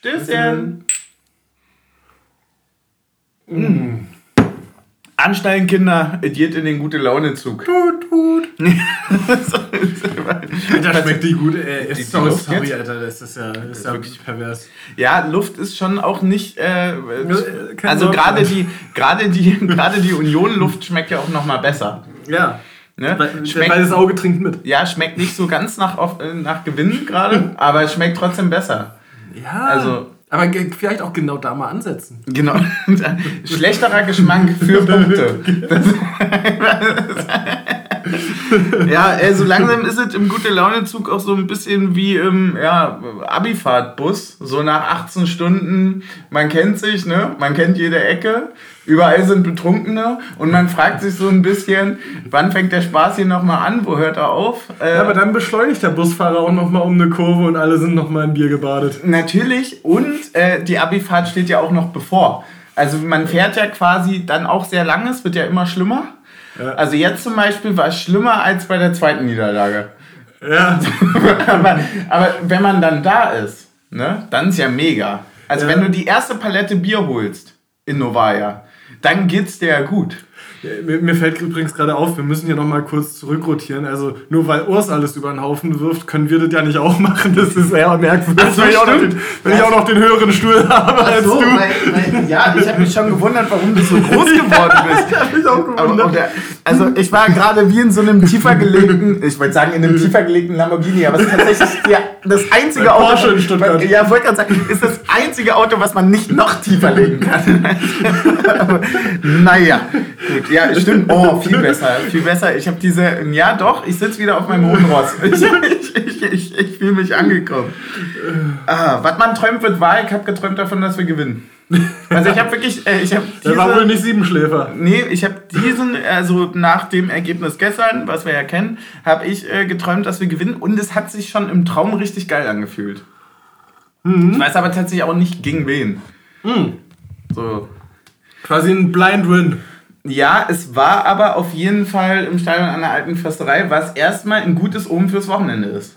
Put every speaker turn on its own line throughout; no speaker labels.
Stößchen. Mm. Ansteigen, Kinder, es geht in den gute Laune-Zug. Tut, tut.
Alter, schmeckt die gut, ey.
Die- Luft
sorry,
jetzt?
Alter, das ist ja, das ist ja wirklich pervers.
Ja, Luft ist schon auch nicht. Äh,
keine
also gerade die, gerade die, gerade die Union-Luft schmeckt ja auch noch mal besser.
Ja.
Ne?
Weil,
Schmeckt,
weil das Auge trinkt mit.
ja, schmeckt nicht so ganz nach, äh, nach Gewinn gerade, aber es schmeckt trotzdem besser.
Ja.
Also-
Aber vielleicht auch genau da mal ansetzen.
Genau. Schlechterer Geschmack für Punkte. Ja, äh, so langsam ist es im gute Laune-Zug auch so ein bisschen wie im ja, Abifahrtbus. So nach 18 Stunden, man kennt sich, ne? Man kennt jede Ecke. Überall sind Betrunkene und man fragt sich so ein bisschen, wann fängt der Spaß hier nochmal an? Wo hört er auf? Äh,
Ja, aber dann beschleunigt der Busfahrer auch nochmal um eine Kurve und alle sind nochmal in Bier gebadet.
Natürlich. Und äh, die Abifahrt steht ja auch noch bevor. Also man fährt ja quasi dann auch sehr lange, es wird ja immer schlimmer.
Ja.
Also jetzt zum Beispiel war es schlimmer als bei der zweiten Niederlage.
Ja.
aber, aber wenn man dann da ist, ne, dann ist ja mega. Also
Ja.
wenn du die erste Palette Bier holst in Novaya, dann geht's dir ja gut.
Mir, fällt übrigens gerade auf, wir müssen hier nochmal kurz zurückrotieren. Also nur weil Urs alles über den Haufen wirft, können wir das ja nicht auch machen. Das ist eher merkwürdig,
Ach so,
wenn, ich auch, den, wenn ich auch noch den höheren Stuhl habe als du.
weil, weil, ja, ich habe mich schon gewundert, warum du so groß geworden bist.
hab mich auch
Aber,
gewundert.
oder, also ich war gerade wie in so einem tiefer gelegten, ich wollte sagen in einem tiefer gelegten Lamborghini, aber es ist tatsächlich der, das einzige
Ein
Auto.
Porsche in Stuttgart.
Ja, wollte gerade sagen, ist das einzige Auto, was man nicht noch tiefer legen kann. Aber, naja, gut, ja, stimmt. Oh, viel besser, viel besser. Ich habe diese, ja doch, ich sitze wieder auf meinem hohen Ross. Ich, ich, ich, ich, fühle mich angekommen. Ah, was man träumt, wird wahr. Ich habe geträumt davon, dass wir gewinnen. Also ich habe wirklich, äh, ich habe
Der war wohl nicht Siebenschläfer.
Nee, ich habe diesen, also nach dem Ergebnis gestern, was wir ja kennen, habe ich äh, geträumt, dass wir gewinnen und es hat sich schon im Traum richtig geil angefühlt. Ich weiß aber tatsächlich auch nicht gegen wen. So.
Quasi ein Blind Win.
Ja, es war aber auf jeden Fall im Stadion an der alten Försterei, was erstmal ein gutes Omen fürs Wochenende ist.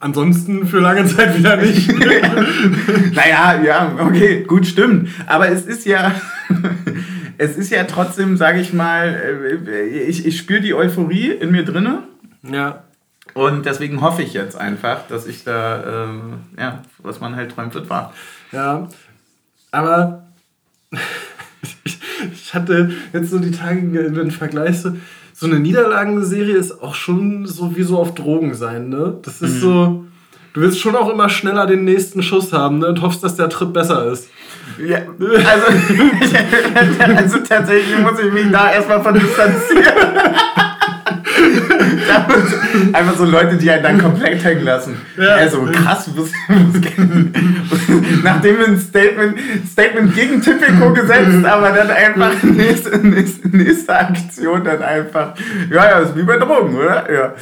Ansonsten für lange Zeit wieder nicht.
Naja, ja, okay, gut, stimmt. Aber es ist ja, es ist ja trotzdem, sage ich mal, äh, ich, ich spüre die Euphorie in mir drinne.
ja.
Und deswegen hoffe ich jetzt einfach, dass ich da, ähm, ja, was man halt träumt, wird wahr.
Ja. Aber ich, ich hatte jetzt so die Tage den Vergleich so, so eine Niederlagenserie ist auch schon so wie so auf Drogen sein, ne? Das ist so. Du willst schon auch immer schneller den nächsten Schuss haben ne? und hoffst, dass der Trip besser ist.
Ja, also, also tatsächlich muss ich mich da erstmal von distanzieren. Da muss- Einfach so Leute, die einen dann komplett hängen lassen.
Ja.
Also krass, was, was, nachdem wir ein Statement, Statement gegen Tipico gesetzt, aber dann einfach nächste, nächste, nächste Aktion dann einfach. Ja, ja, ist wie bei Drogen, oder? Ja.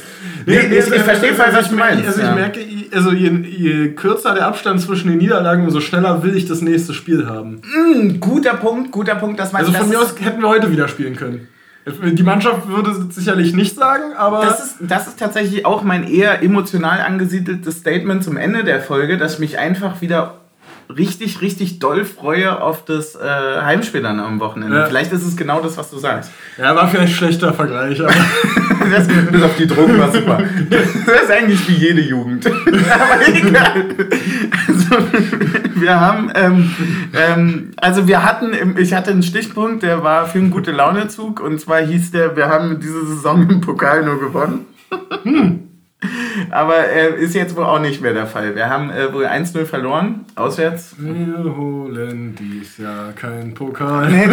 Nee, ich, ich verstehe voll, was du meinst.
Also ich
ja.
merke, also je, je kürzer der Abstand zwischen den Niederlagen, umso schneller will ich das nächste Spiel haben.
Hm, guter Punkt, guter Punkt, dass man
Also
das
von mir
ist-
aus hätten wir heute wieder spielen können. Die Mannschaft würde es sicherlich nicht sagen, aber
Das ist, das ist tatsächlich auch mein eher emotional angesiedeltes Statement zum Ende der Folge, dass ich mich einfach wieder richtig, richtig doll freue auf das äh, Heimspiel dann am Wochenende.
Ja.
Vielleicht ist es genau das, was du sagst.
ja, war vielleicht ein schlechter Vergleich. Aber
Das, bis auf die Drogen war super. Das ist eigentlich wie jede Jugend. Aber egal. Also, wir haben, ähm, ähm, also wir hatten, im- ich hatte einen Stichpunkt, der war für einen gute Launezug und zwar hieß der, wir haben diese Saison im Pokal nur gewonnen. Aber äh, ist jetzt wohl auch nicht mehr der Fall. Wir haben äh, wohl 1-0 verloren, auswärts.
wir holen dies Jahr kein Pokal.
Nee,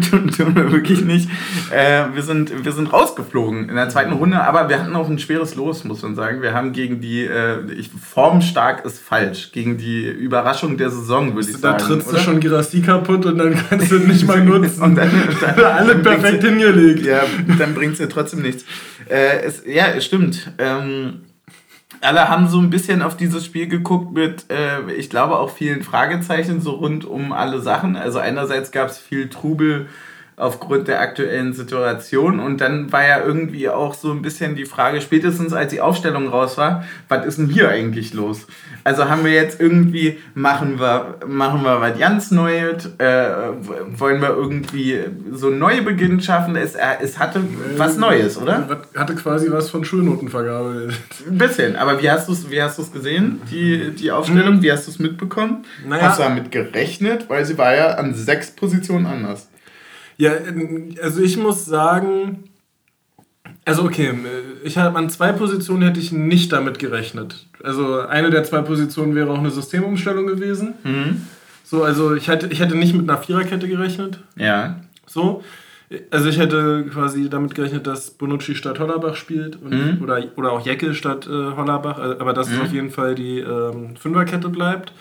tun, tun, wir wirklich nicht. Äh, wir, sind, wir sind rausgeflogen in der zweiten Runde, aber wir hatten auch ein schweres Los, muss man sagen. Wir haben gegen die, äh, ich, formstark ist falsch, gegen die Überraschung der Saison, würde ich
Da
sagen.
trittst du
oder?
schon Girassi kaputt und dann kannst du nicht mal nutzen.
Und dann, dann
Alle perfekt hingelegt.
Ja, dann bringt es dir trotzdem nichts. Äh, es, ja, es stimmt. Ähm, alle haben so ein bisschen auf dieses Spiel geguckt mit, äh, ich glaube, auch vielen Fragezeichen so rund um alle Sachen. Also einerseits gab es viel Trubel aufgrund der aktuellen Situation. Und dann war ja irgendwie auch so ein bisschen die Frage, spätestens als die Aufstellung raus war, was ist denn hier eigentlich los? Also haben wir jetzt irgendwie, machen wir, machen wir was ganz Neues, äh, wollen wir irgendwie so einen Neubeginn schaffen? Es, äh, es hatte was Neues, oder?
Hatte quasi was von Schulnotenvergabe.
Ein bisschen, aber wie hast du es wie hast du's gesehen, die, die Aufstellung? Wie hast du es mitbekommen? Naja. Hast du damit gerechnet? Weil sie war ja an sechs Positionen anders.
Ja, also ich muss sagen, also okay, ich habe an zwei Positionen hätte ich nicht damit gerechnet. Also eine der zwei Positionen wäre auch eine Systemumstellung gewesen. Mhm. So, also ich hätte, ich hätte nicht mit einer Viererkette gerechnet. Ja. So. Also ich hätte quasi damit gerechnet, dass Bonucci statt Hollerbach spielt und, mhm. oder, oder auch Jecke statt äh, Hollerbach, äh, aber dass mhm. es auf jeden Fall die ähm, Fünferkette bleibt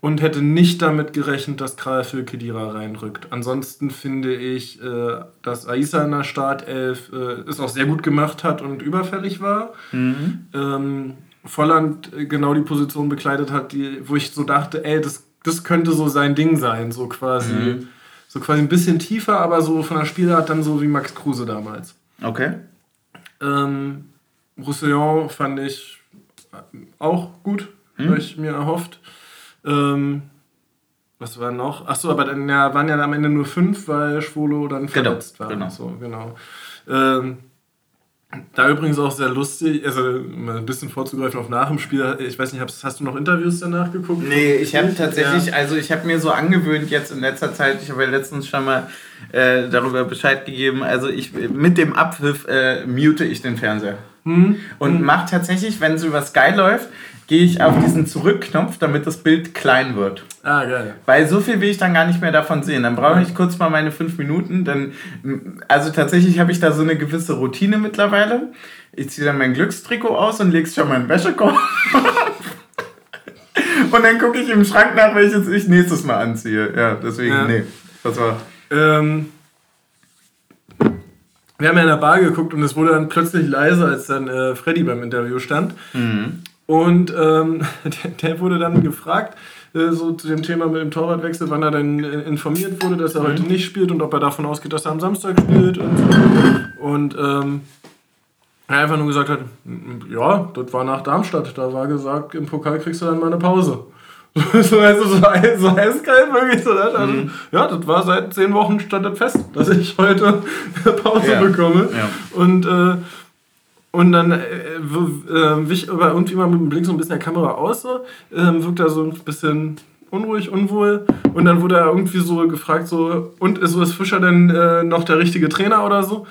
und hätte nicht damit gerechnet, dass für Kedira reinrückt. Ansonsten finde ich, äh, dass Aisa in der Startelf äh, es auch sehr gut gemacht hat und überfällig war. Mhm. Ähm, Volland äh, genau die Position bekleidet hat, die, wo ich so dachte, ey, das, das könnte so sein Ding sein, so quasi. Mhm. So quasi ein bisschen tiefer, aber so von der Spielart dann so wie Max Kruse damals. Okay. Ähm, Roussillon fand ich auch gut, mhm. habe ich mir erhofft. Ähm, was war noch? Achso, aber dann ja, waren ja am Ende nur fünf, weil Schwolo dann genau, verletzt genau, war. Genau. So, genau. Ähm, da übrigens auch sehr lustig, also mal ein bisschen vorzugreifen auf nach dem Spiel. Ich weiß nicht, hast, hast du noch Interviews danach geguckt?
Nee, ich habe tatsächlich, ja. also ich habe mir so angewöhnt jetzt in letzter Zeit, ich habe ja letztens schon mal äh, darüber Bescheid gegeben, also ich mit dem Abpfiff äh, mute ich den Fernseher. Hm? Und hm. mache tatsächlich, wenn so über Sky läuft, gehe ich auf diesen Zurückknopf, damit das Bild klein wird. Ah, geil. Weil so viel will ich dann gar nicht mehr davon sehen. Dann brauche ich kurz mal meine fünf Minuten. Dann, also tatsächlich habe ich da so eine gewisse Routine mittlerweile. Ich ziehe dann mein Glückstrikot aus und lege es schon mal in den Wäschekorb. und dann gucke ich im Schrank nach, welches ich nächstes Mal anziehe. Ja, deswegen, ja. nee. Das war.
Ähm, wir haben ja in der Bar geguckt und es wurde dann plötzlich leiser, als dann äh, Freddy beim Interview stand. Mhm. Und ähm, der, der, wurde dann gefragt, äh, so zu dem Thema mit dem Torwartwechsel, wann er denn äh, informiert wurde, dass er mhm. heute nicht spielt und ob er davon ausgeht, dass er am Samstag spielt. Und, so. und ähm, er einfach nur gesagt hat, ja, das war nach Darmstadt, da war gesagt, im Pokal kriegst du dann mal eine Pause. so, also so, so eiskalt wirklich so. Das, also, mhm. Ja, das war seit zehn Wochen stand das fest, dass ich heute eine Pause ja. bekomme. Ja. Und äh, und dann äh, äh, wich aber irgendwie mal mit dem Blick so ein bisschen der Kamera aus, so, äh, wirkt er so ein bisschen unruhig, unwohl. Und dann wurde er irgendwie so gefragt, so, und ist Urs Fischer denn äh, noch der richtige Trainer oder so?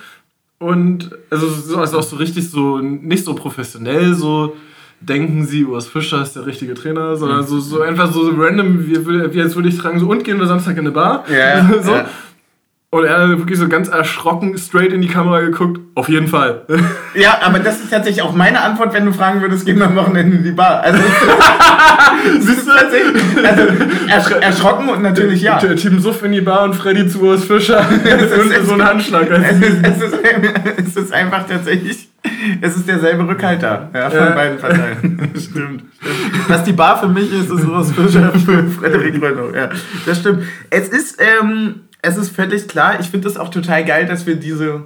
Und also, so, also auch so richtig so, nicht so professionell, so denken sie, Urs Fischer ist der richtige Trainer, sondern so, so einfach so random, wie, wie jetzt würde ich fragen, so, und gehen wir Samstag in eine Bar? Ja, so. Ja. Und er hat wirklich so ganz erschrocken straight in die Kamera geguckt. Auf jeden Fall.
Ja, aber das ist tatsächlich auch meine Antwort, wenn du fragen würdest, gehen wir am Wochenende in die Bar. Also, Siehst du tatsächlich? Also, ersch erschrocken und natürlich ja.
Team Suff in die Bar und Freddy zu Urs Fischer.
und so ein Handschlag. Es ist, es, ist, es ist einfach tatsächlich. Es ist derselbe Rückhalter ja, von ja. beiden Parteien. stimmt, stimmt. Was die Bar für mich ist, ist Urs Fischer für Frederik Renault. Ja, das stimmt. Es ist. Ähm, es ist völlig klar. Ich finde es auch total geil, dass wir diese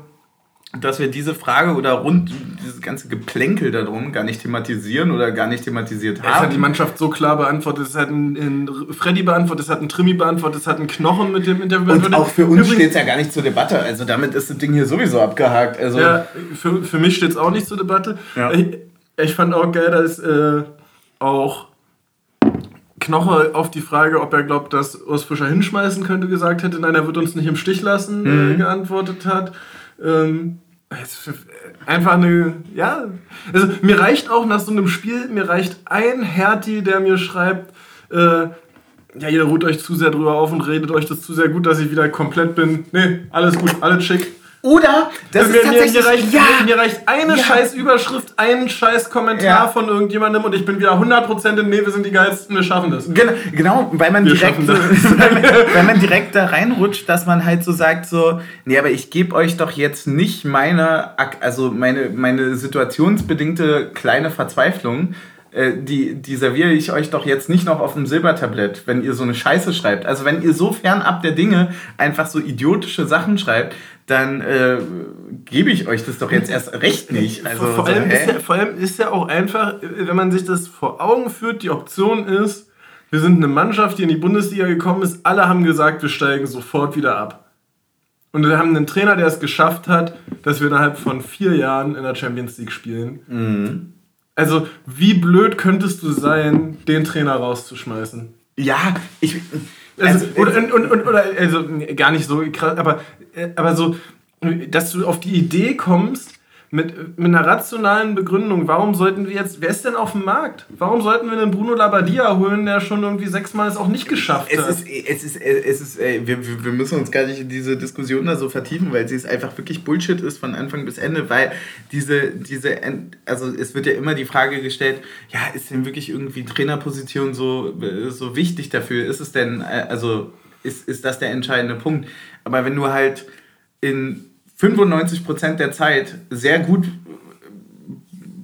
dass wir diese Frage oder rund dieses ganze Geplänkel darum gar nicht thematisieren oder gar nicht thematisiert haben.
Es hat die Mannschaft so klar beantwortet, es hat ein, ein Freddy beantwortet, es hat ein Trimi beantwortet, es hat ein Knochen mit dem Interview
Und auch für uns steht es ja gar nicht zur Debatte. Also damit ist das Ding hier sowieso abgehakt. Also
ja, für, für mich steht es auch nicht zur Debatte. Ja. Ich, ich, fand auch geil, dass äh, auch Knoche auf die Frage, ob er glaubt, dass Urs Fischer hinschmeißen könnte, gesagt hätte, nein, er wird uns nicht im Stich lassen, äh, mhm. äh, geantwortet hat. Ähm, einfach eine, ja, also mir reicht auch nach so einem Spiel, mir reicht ein Hertie, der mir schreibt, äh, ja, ihr ruht euch zu sehr drüber auf und redet euch das zu sehr gut, dass ich wieder komplett bin. Nee, alles gut, alles schick.
Oder das
mir, ist tatsächlich, mir, reicht, ja, mir, reicht eine ja. scheiß Überschrift, ein scheiß Kommentar ja. von irgendjemandem und ich bin wieder 100% in Nee, wir sind die geilsten, wir schaffen das.
Genau, genau weil, man direkt, weil, man, weil man direkt da reinrutscht, dass man halt so sagt, so, nee, aber ich gebe euch doch jetzt nicht meine, also meine, meine situationsbedingte kleine Verzweiflung, äh, die, die serviere ich euch doch jetzt nicht noch auf dem Silbertablett, wenn ihr so eine Scheiße schreibt. Also wenn ihr so fernab der Dinge einfach so idiotische Sachen schreibt, dann äh, gebe ich euch das doch jetzt erst recht nicht. Also,
vor,
so,
allem
hä?
ist ja, vor allem ist ja auch einfach, wenn man sich das vor Augen führt, die Option ist, wir sind eine Mannschaft, die in die Bundesliga gekommen ist, alle haben gesagt, wir steigen sofort wieder ab. Und wir haben einen Trainer, der es geschafft hat, dass wir innerhalb von vier Jahren in der Champions League spielen.
Mhm.
Also, wie blöd könntest du sein, den Trainer rauszuschmeißen?
ja, ich.
Also,
Also,
oder, und, und, und, oder also gar nicht so krass, aber, äh, aber so, dass du auf die Idee kommst, mit, mit einer rationalen Begründung, warum sollten wir jetzt, wer ist denn auf dem Markt? Warum sollten wir einen Bruno Labbadia holen, der schon irgendwie sechsmal es auch nicht geschafft
Es
hat?
ist, es ist, es ist, äh, wir, wir müssen uns gar nicht in diese Diskussion da so vertiefen, weil sie es einfach wirklich Bullshit ist von Anfang bis Ende, weil diese, diese, also es wird ja immer die Frage gestellt, ja, ist denn wirklich irgendwie Trainerposition so, äh, so wichtig dafür? Ist es denn, äh, also ist, ist das der entscheidende Punkt? Aber wenn du halt in 95% der Zeit sehr gut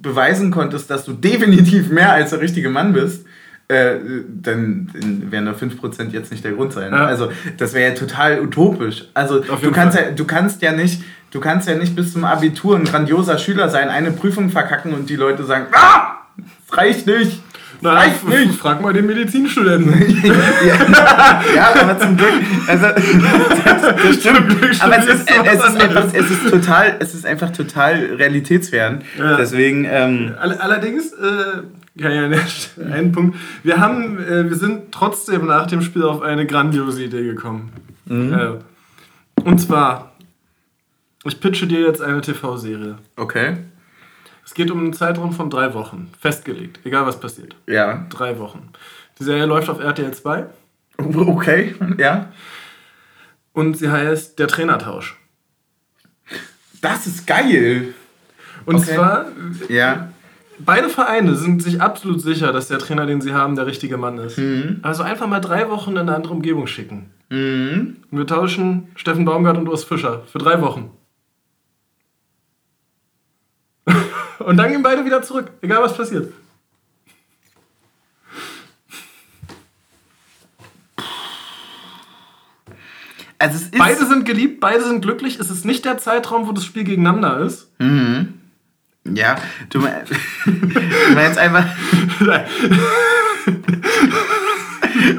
beweisen konntest, dass du definitiv mehr als der richtige Mann bist, äh, dann, dann werden da 5% jetzt nicht der Grund sein.
Ja.
Also das wäre ja total utopisch. Also du kannst,
Fall.
ja, du kannst ja nicht, du kannst ja nicht bis zum Abitur ein grandioser Schüler sein, eine Prüfung verkacken und die Leute sagen, ah, das reicht nicht.
Na,
nicht.
frag mal den Medizinstudenten.
ja, ja, aber zum Glück, also das, stimmt. Aber es ist, es, ist einfach, es ist total, es ist einfach total realitätsfern.
Ja.
Deswegen, ähm,
All- Allerdings, äh, an der Stelle einen Punkt. Wir haben, äh, wir sind trotzdem nach dem Spiel auf eine grandiose Idee gekommen. Äh, und zwar, ich pitche dir jetzt eine TV-Serie.
okay,
Es geht um einen Zeitraum von drei Wochen, festgelegt, egal was passiert.
ja,
Drei Wochen. Die Serie läuft auf RTL 2
okay, ja.
und sie heißt Der Trainertausch.
Das ist geil.
Und
Okay.
zwar,
Ja,
beide Vereine sind sich absolut sicher, dass der Trainer, den sie haben, der richtige Mann ist.
Mhm.
Also einfach mal drei Wochen in eine andere Umgebung schicken.
mhm.
Und wir tauschen Steffen Baumgart und Urs Fischer für drei Wochen. Und dann gehen beide wieder zurück, egal was passiert.
Also es ist.
Beide sind geliebt, beide sind glücklich. Es ist nicht der Zeitraum, wo das Spiel gegeneinander ist.
Ja, du, mein- du meinst einfach.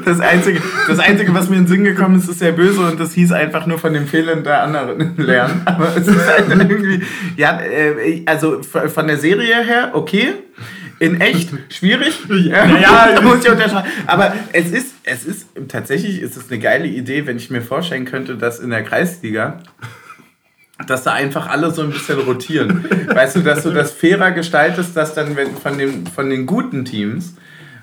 Das Einzige, das Einzige, was mir in den Sinn gekommen ist, ist sehr böse und das hieß einfach nur von den Fehlern der anderen lernen. Aber es ist halt irgendwie. Ja, äh, also von der Serie her, okay. In echt schwierig.
Ja, ja.
da muss ich unterscheiden. Aber es ist, es ist tatsächlich ist es eine geile Idee, wenn ich mir vorstellen könnte, dass in der Kreisliga dass da einfach alle so ein bisschen rotieren. Weißt du, dass du das fairer gestaltest, dass dann wenn von, dem, von den guten Teams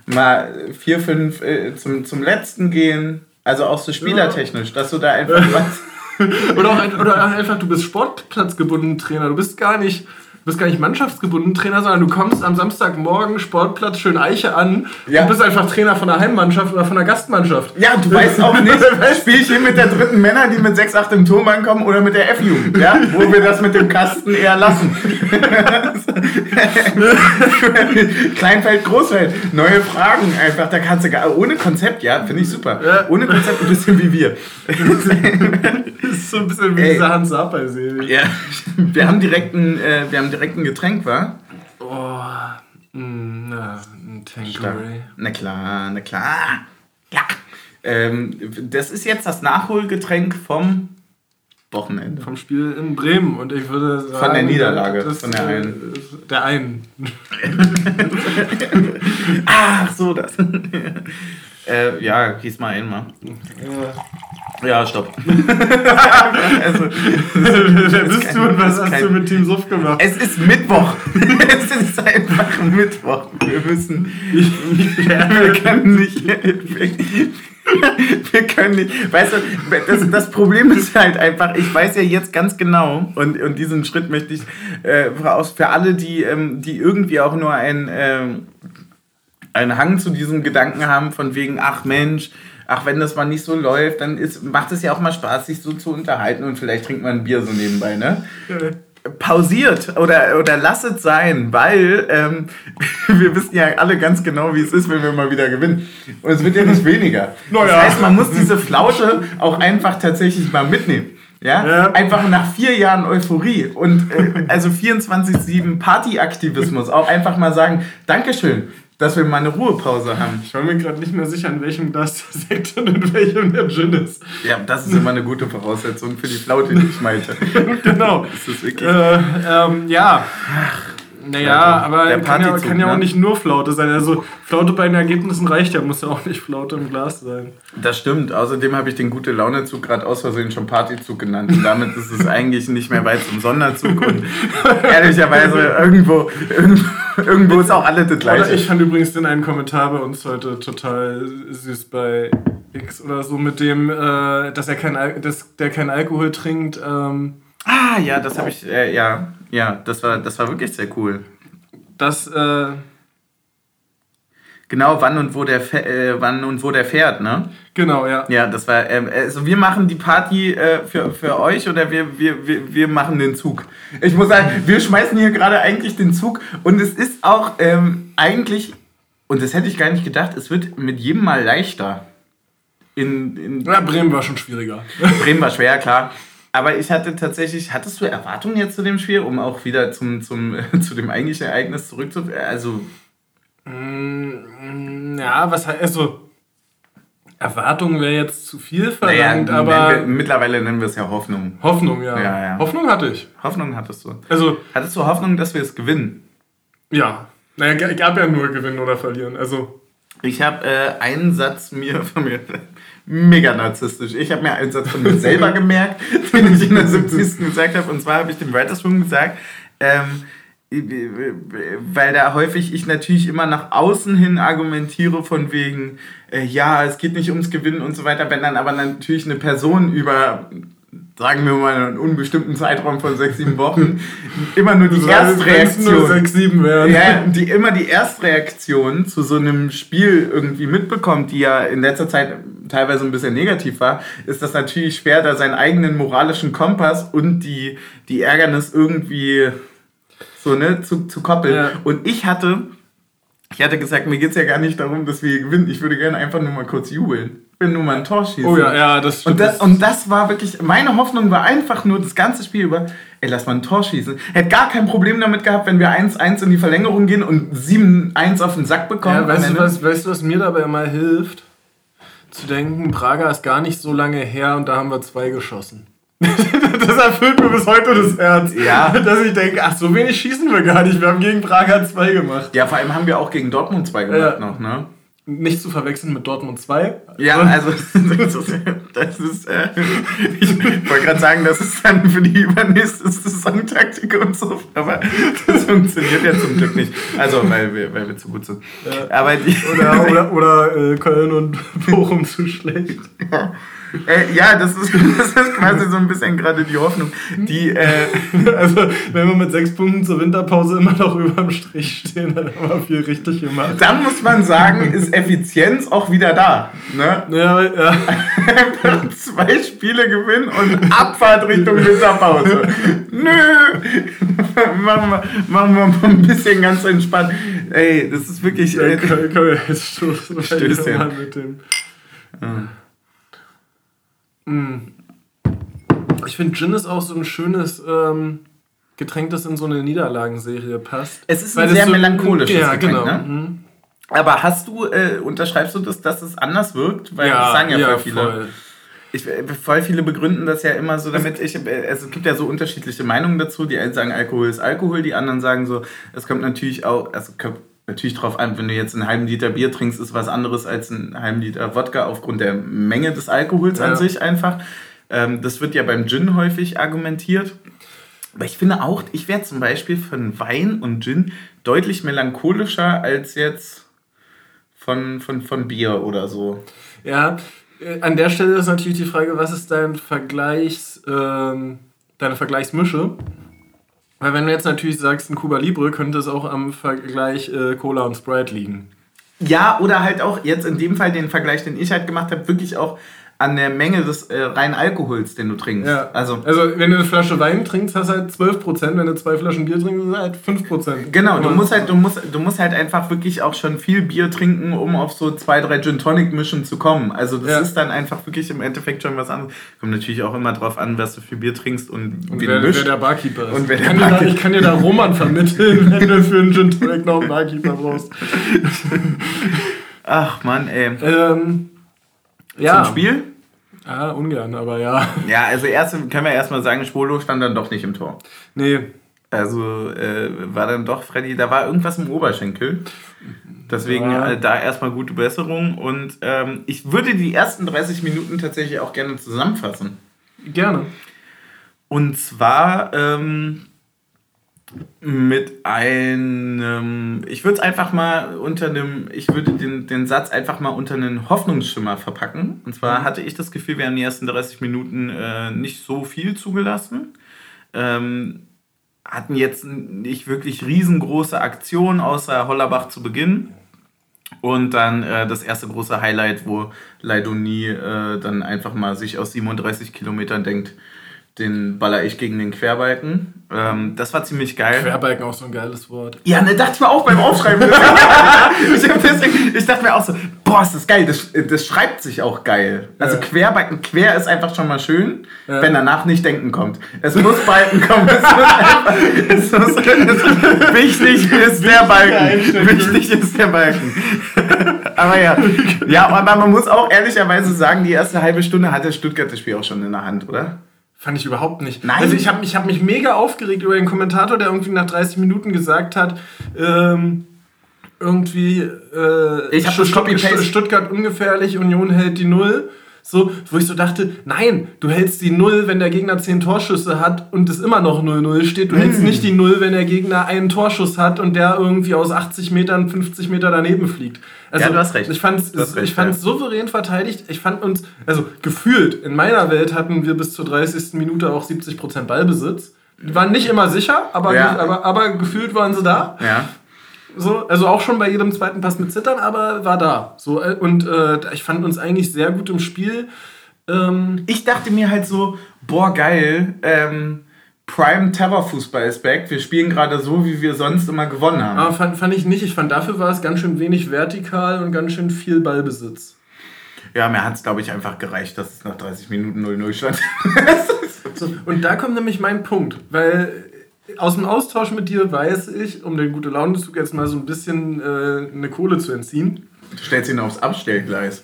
mal vier, fünf äh, zum, zum letzten gehen, also auch so spielertechnisch, dass du da einfach was.
Oder auch, oder auch einfach, du bist sportplatzgebunden Trainer. Du bist gar nicht. Du bist gar nicht mannschaftsgebunden Trainer, sondern du kommst am Samstagmorgen Sportplatz schön Eiche an
Ja.
und bist einfach Trainer von der Heimmannschaft oder von der Gastmannschaft.
Ja, du weißt auch nicht, spiele ich hier mit der dritten Männer, die mit 6-8 im Turm ankommen, oder mit der F-Jugend, ja? wo wir das mit dem Kasten eher lassen. Kleinfeld, Großfeld, neue Fragen einfach, da kannst du gar, ohne Konzept, ja, finde ich super.
Ja.
Ohne Konzept ein bisschen wie wir.
Das ist so ein bisschen wie
Ey.
diese Hans Sapai-Serie.
Ja, wir haben direkt ein, äh, wir haben direkt ein Getränk, wa?
Oh, mh, na, ein Tanqueray.
Na klar, na klar. Ja. Ähm, das ist jetzt das Nachholgetränk vom Wochenende.
Vom Spiel in Bremen und ich würde sagen...
Von der Niederlage,
das,
von der
äh,
einen.
Der einen.
Ach so, das. Äh, ja, gieß mal ein, mal. Ja, stopp. also,
Wer bist du und was hast
kein-
du mit Team Suff gemacht?
es ist Mittwoch. es ist einfach Mittwoch. Wir müssen. wir können nicht. Wir können nicht. Weißt du, das, das Problem ist halt einfach, ich weiß ja jetzt ganz genau, und, und diesen Schritt möchte ich äh, voraus für alle, die, ähm, die irgendwie auch nur ein. Ähm, einen Hang zu diesem Gedanken haben, von wegen, ach Mensch, ach wenn das mal nicht so läuft, dann ist, macht es ja auch mal Spaß, sich so zu unterhalten und vielleicht trinkt man ein Bier so nebenbei, ne? pausiert oder, oder lasst sein, weil ähm, wir wissen ja alle ganz genau, wie es ist, wenn wir mal wieder gewinnen. Und es wird ja nicht weniger.
Naja.
Das heißt, man muss diese Flaute auch einfach tatsächlich mal mitnehmen. Ja?
Ja.
Einfach nach vier Jahren Euphorie und äh, also 24-7 Partyaktivismus auch einfach mal sagen, Dankeschön, dass wir mal eine Ruhepause haben.
Ich war mir gerade nicht mehr sicher, in welchem Glas der Sekt und in welchem der Gin ist.
Ja, das ist immer eine gute Voraussetzung für die Flaute, die ich meinte.
genau.
Das ist wirklich.
Äh, ähm, ja. Naja,
Ja,
aber
der
kann ja, kann ja auch
ne?
nicht nur Flaute sein. Also Flaute bei den Ergebnissen reicht ja, muss ja auch nicht Flaute im Glas sein.
Das stimmt. Außerdem habe ich den gute Launezug gerade aus Versehen schon Partyzug genannt. Und damit ist es eigentlich nicht mehr weit zum Sonderzug. Und ehrlicherweise irgendwo, irgendwo, irgendwo ist auch alles das
Oder
Gleiche.
ich fand übrigens den einen Kommentar bei uns heute total süß bei X oder so mit dem, äh, dass er kein, Al dass der kein Alkohol trinkt. Ähm,
ah, ja, das habe ich, äh, ja, ja, das war, das war wirklich sehr cool.
dass äh,
Genau, wann und wo der, äh, wann und wo der fährt, ne?
genau ja.
Ja, das war, ähm, also wir machen die Party äh, für, für euch oder wir, wir, wir, wir machen den Zug. Ich muss sagen, wir schmeißen hier gerade eigentlich den Zug und es ist auch ähm, eigentlich, und das hätte ich gar nicht gedacht, es wird mit jedem Mal leichter. In, in
Ja, Bremen war schon schwieriger.
Bremen war schwer, klar. Aber ich hatte tatsächlich, hattest du Erwartungen jetzt zu dem Spiel, um auch wieder zum, zum, zu dem eigentlichen Ereignis zurückzuführen? Also,
Mm, Ja, was heißt, also Erwartung wäre jetzt zu viel
naja,
verlangt,
nennen
aber
wir, mittlerweile nennen wir es ja Hoffnung.
Hoffnung, ja.
Ja, ja.
Hoffnung hatte ich.
Hoffnung hattest du.
Also,
Hattest du Hoffnung, dass wir es gewinnen?
ja. Naja, gab ja nur gewinnen oder verlieren. Also,
Ich habe äh, einen Satz mir von mir, mega narzisstisch, ich habe mir einen Satz von mir selber gemerkt, den ich in der 70. gesagt habe. Und zwar habe ich dem Writers Room gesagt, ähm, weil da häufig ich natürlich immer nach außen hin argumentiere von wegen, äh, ja, es geht nicht ums Gewinnen und so weiter, wenn dann aber natürlich eine Person über, sagen wir mal, einen unbestimmten Zeitraum von sechs, sieben Wochen immer nur die
nur
Erstreaktion
6, 7 wären.
ja, die immer die Erstreaktion zu so einem Spiel irgendwie mitbekommt, die ja in letzter Zeit teilweise ein bisschen negativ war, ist das natürlich schwer, da seinen eigenen moralischen Kompass und die, die Ärgernis irgendwie so ne, zu, zu koppeln.
Ja.
Und ich hatte, ich hatte gesagt, mir geht es ja gar nicht darum, dass wir gewinnen. Ich würde gerne einfach nur mal kurz jubeln. Wenn nur mal ein Tor schießen.
Oh ja, ja, das stimmt.
Und das, und das war wirklich, meine Hoffnung war einfach nur das ganze Spiel über, ey, lass mal ein Tor schießen. Hätte gar kein Problem damit gehabt, wenn wir 1-1 in die Verlängerung gehen und 7-1 auf den Sack bekommen.
ja, weißt, du, was, weißt du, was mir dabei immer hilft? Zu denken, Praga ist gar nicht so lange her und da haben wir zwei geschossen. das erfüllt mir bis heute das Herz.
Ja.
Dass ich denke, ach, so wenig schießen wir gar nicht. Wir haben gegen Praga zwei gemacht.
Ja, vor allem haben wir auch gegen Dortmund 2 gemacht
Ja.
noch, ne?
Nicht zu verwechseln mit Dortmund 2.
Ja, also das ist, das ist äh, ich wollte gerade sagen, das ist dann für die übernächste Saisontaktik und so, aber das funktioniert ja zum Glück nicht. Also, weil wir, weil wir zu gut sind.
Ja.
Aber die,
Oder, oder, oder äh, Köln und Bochum zu schlecht.
äh, ja, das ist, das ist quasi so ein bisschen gerade die Hoffnung. Die, äh,
Also, wenn wir mit sechs Punkten zur Winterpause immer noch über dem Strich stehen, dann haben wir viel richtig gemacht.
dann muss man sagen, ist Effizienz auch wieder da. Ne?
Ja, ja.
Zwei Spiele gewinnen und Abfahrt Richtung Winterpause. Nö! machen, wir, machen wir mal ein bisschen ganz entspannt. Ey, das ist wirklich.
Äh, können, können wir jetzt stoßen mal mit dem. Mm. Ich finde, Gin ist auch so ein schönes ähm, Getränk, das in so eine Niederlagenserie passt.
Es ist ein
das
sehr melancholisches
ja,
Getränk,
genau.
ne?
Mhm.
aber hast du, äh, unterschreibst du das, dass es anders wirkt? Weil das
Ja,
sagen ja,
ja,
voll viele.
voll.
Ich, äh, voll viele begründen das ja immer so damit, ich, äh, es gibt ja so unterschiedliche Meinungen dazu. Die einen sagen, Alkohol ist Alkohol, die anderen sagen so, es kommt natürlich auch, also natürlich drauf an, wenn du jetzt einen halben Liter Bier trinkst, ist was anderes als einen halben Liter Wodka aufgrund der Menge des Alkohols an
Ja.
sich einfach. Ähm, das wird ja beim Gin häufig argumentiert. Aber ich finde auch, ich wäre zum Beispiel von Wein und Gin deutlich melancholischer als jetzt von, von, von Bier oder so.
Ja, äh, an der Stelle ist natürlich die Frage, was ist dein Vergleichs, ähm, deine Vergleichsmische? Weil wenn du jetzt natürlich sagst, ein Cuba Libre, könnte es auch am Vergleich äh, Cola und Sprite liegen.
Ja, oder halt auch jetzt in dem Fall den Vergleich, den ich halt gemacht habe, wirklich auch an der Menge des äh, reinen Alkohols, den du trinkst.
Ja.
Also,
Also, wenn du eine Flasche Wein trinkst, hast du halt 12%. Wenn du zwei Flaschen Bier trinkst, hast du halt 5%.
Genau, du musst halt, du musst, du musst halt einfach wirklich auch schon viel Bier trinken, um auf so zwei, drei Gin Tonic Mischen zu kommen. Also das
Ja.
ist dann einfach wirklich im Endeffekt schon was anderes. Kommt natürlich auch immer drauf an, was du für Bier trinkst und,
Und
wie
wer,
du
wer der Barkeeper ist.
Und wer
ich,
der
kann dir da,
Barkeeper-
ich kann dir da Roman vermitteln, wenn du für einen Gin Tonic noch einen Barkeeper brauchst.
Ach Mann, ey.
Ähm, ja.
Zum Spiel?
Ja, ungern, aber ja.
Ja, also erst können wir erstmal sagen, Spolo stand dann doch nicht im Tor.
Nee,
Also äh, war dann doch Freddy, da war irgendwas im Oberschenkel. Deswegen
Ja.
äh, da erstmal gute Besserung. Und ähm, ich würde die ersten 30 Minuten tatsächlich auch gerne zusammenfassen.
gerne.
Und zwar ähm, mit einem, ich würde es einfach mal unter einem, ich würde den, den Satz einfach mal unter einen Hoffnungsschimmer verpacken. Und zwar hatte ich das Gefühl, wir haben die ersten 30 Minuten äh, nicht so viel zugelassen. Ähm, hatten jetzt nicht wirklich riesengroße Aktionen, außer Hollerbach zu Beginn. Und dann äh, das erste große Highlight, wo Leidoni äh, dann einfach mal sich aus 37 Kilometern denkt, den baller ich gegen den Querbalken. Ähm, das war ziemlich geil.
Querbalken auch so ein geiles Wort.
Ja, ne, dachte ich mir auch beim Aufschreiben. ich, deswegen, ich dachte mir auch so, boah, ist das geil, das, das schreibt sich auch geil. Also
Ja.
Querbalken, quer ist einfach schon mal schön,
Ja.
wenn danach nicht denken kommt. Es muss Balken kommen. Es muss es muss, es, wichtig ist der Balken. Wichtig ist der Balken. aber ja, ja, aber man muss auch ehrlicherweise sagen, die erste halbe Stunde hat das Stuttgarter Spiel auch schon in der Hand, oder?
Fand ich überhaupt nicht.
Nein?
Also ich habe ich hab mich mega aufgeregt über den Kommentator, der irgendwie nach 30 Minuten gesagt hat, ähm, irgendwie äh,
Ich
Stutt-
Copy-Paste-
Stuttgart ungefährlich, Union hält die Null. So, wo ich so dachte, nein, du hältst die Null, wenn der Gegner 10 Torschüsse hat und es immer noch 0-0 steht. Du
Hm.
hältst nicht die Null, wenn der Gegner einen Torschuss hat und der irgendwie aus 80 Metern 50 Meter daneben fliegt. Also,
Ja, du hast recht.
Ich
hast recht,
ich fand's souverän verteidigt. Ich fand uns, also gefühlt, in meiner Welt hatten wir bis zur 30. Minute auch 70% Ballbesitz. Die waren nicht immer sicher, aber,
Ja.
aber, aber gefühlt waren sie da.
Ja.
So, also auch schon bei jedem zweiten Pass mit Zittern, aber war da. So, äh, und äh, ich fand uns eigentlich sehr gut im Spiel. Ähm,
ich dachte mir halt so, boah, geil, ähm, Prime Terror Fußball ist back. Wir spielen gerade so, wie wir sonst immer gewonnen haben.
aber fand, fand ich nicht. Ich fand dafür war es ganz schön wenig vertikal und ganz schön viel Ballbesitz.
Ja, mir hat es, glaube ich, einfach gereicht, dass es nach 30 Minuten 0-0 stand.
Und da kommt nämlich mein Punkt, weil aus dem Austausch mit dir weiß ich, um den gute Launezug jetzt mal so ein bisschen äh, eine Kohle zu entziehen.
du stellst ihn aufs Abstellgleis.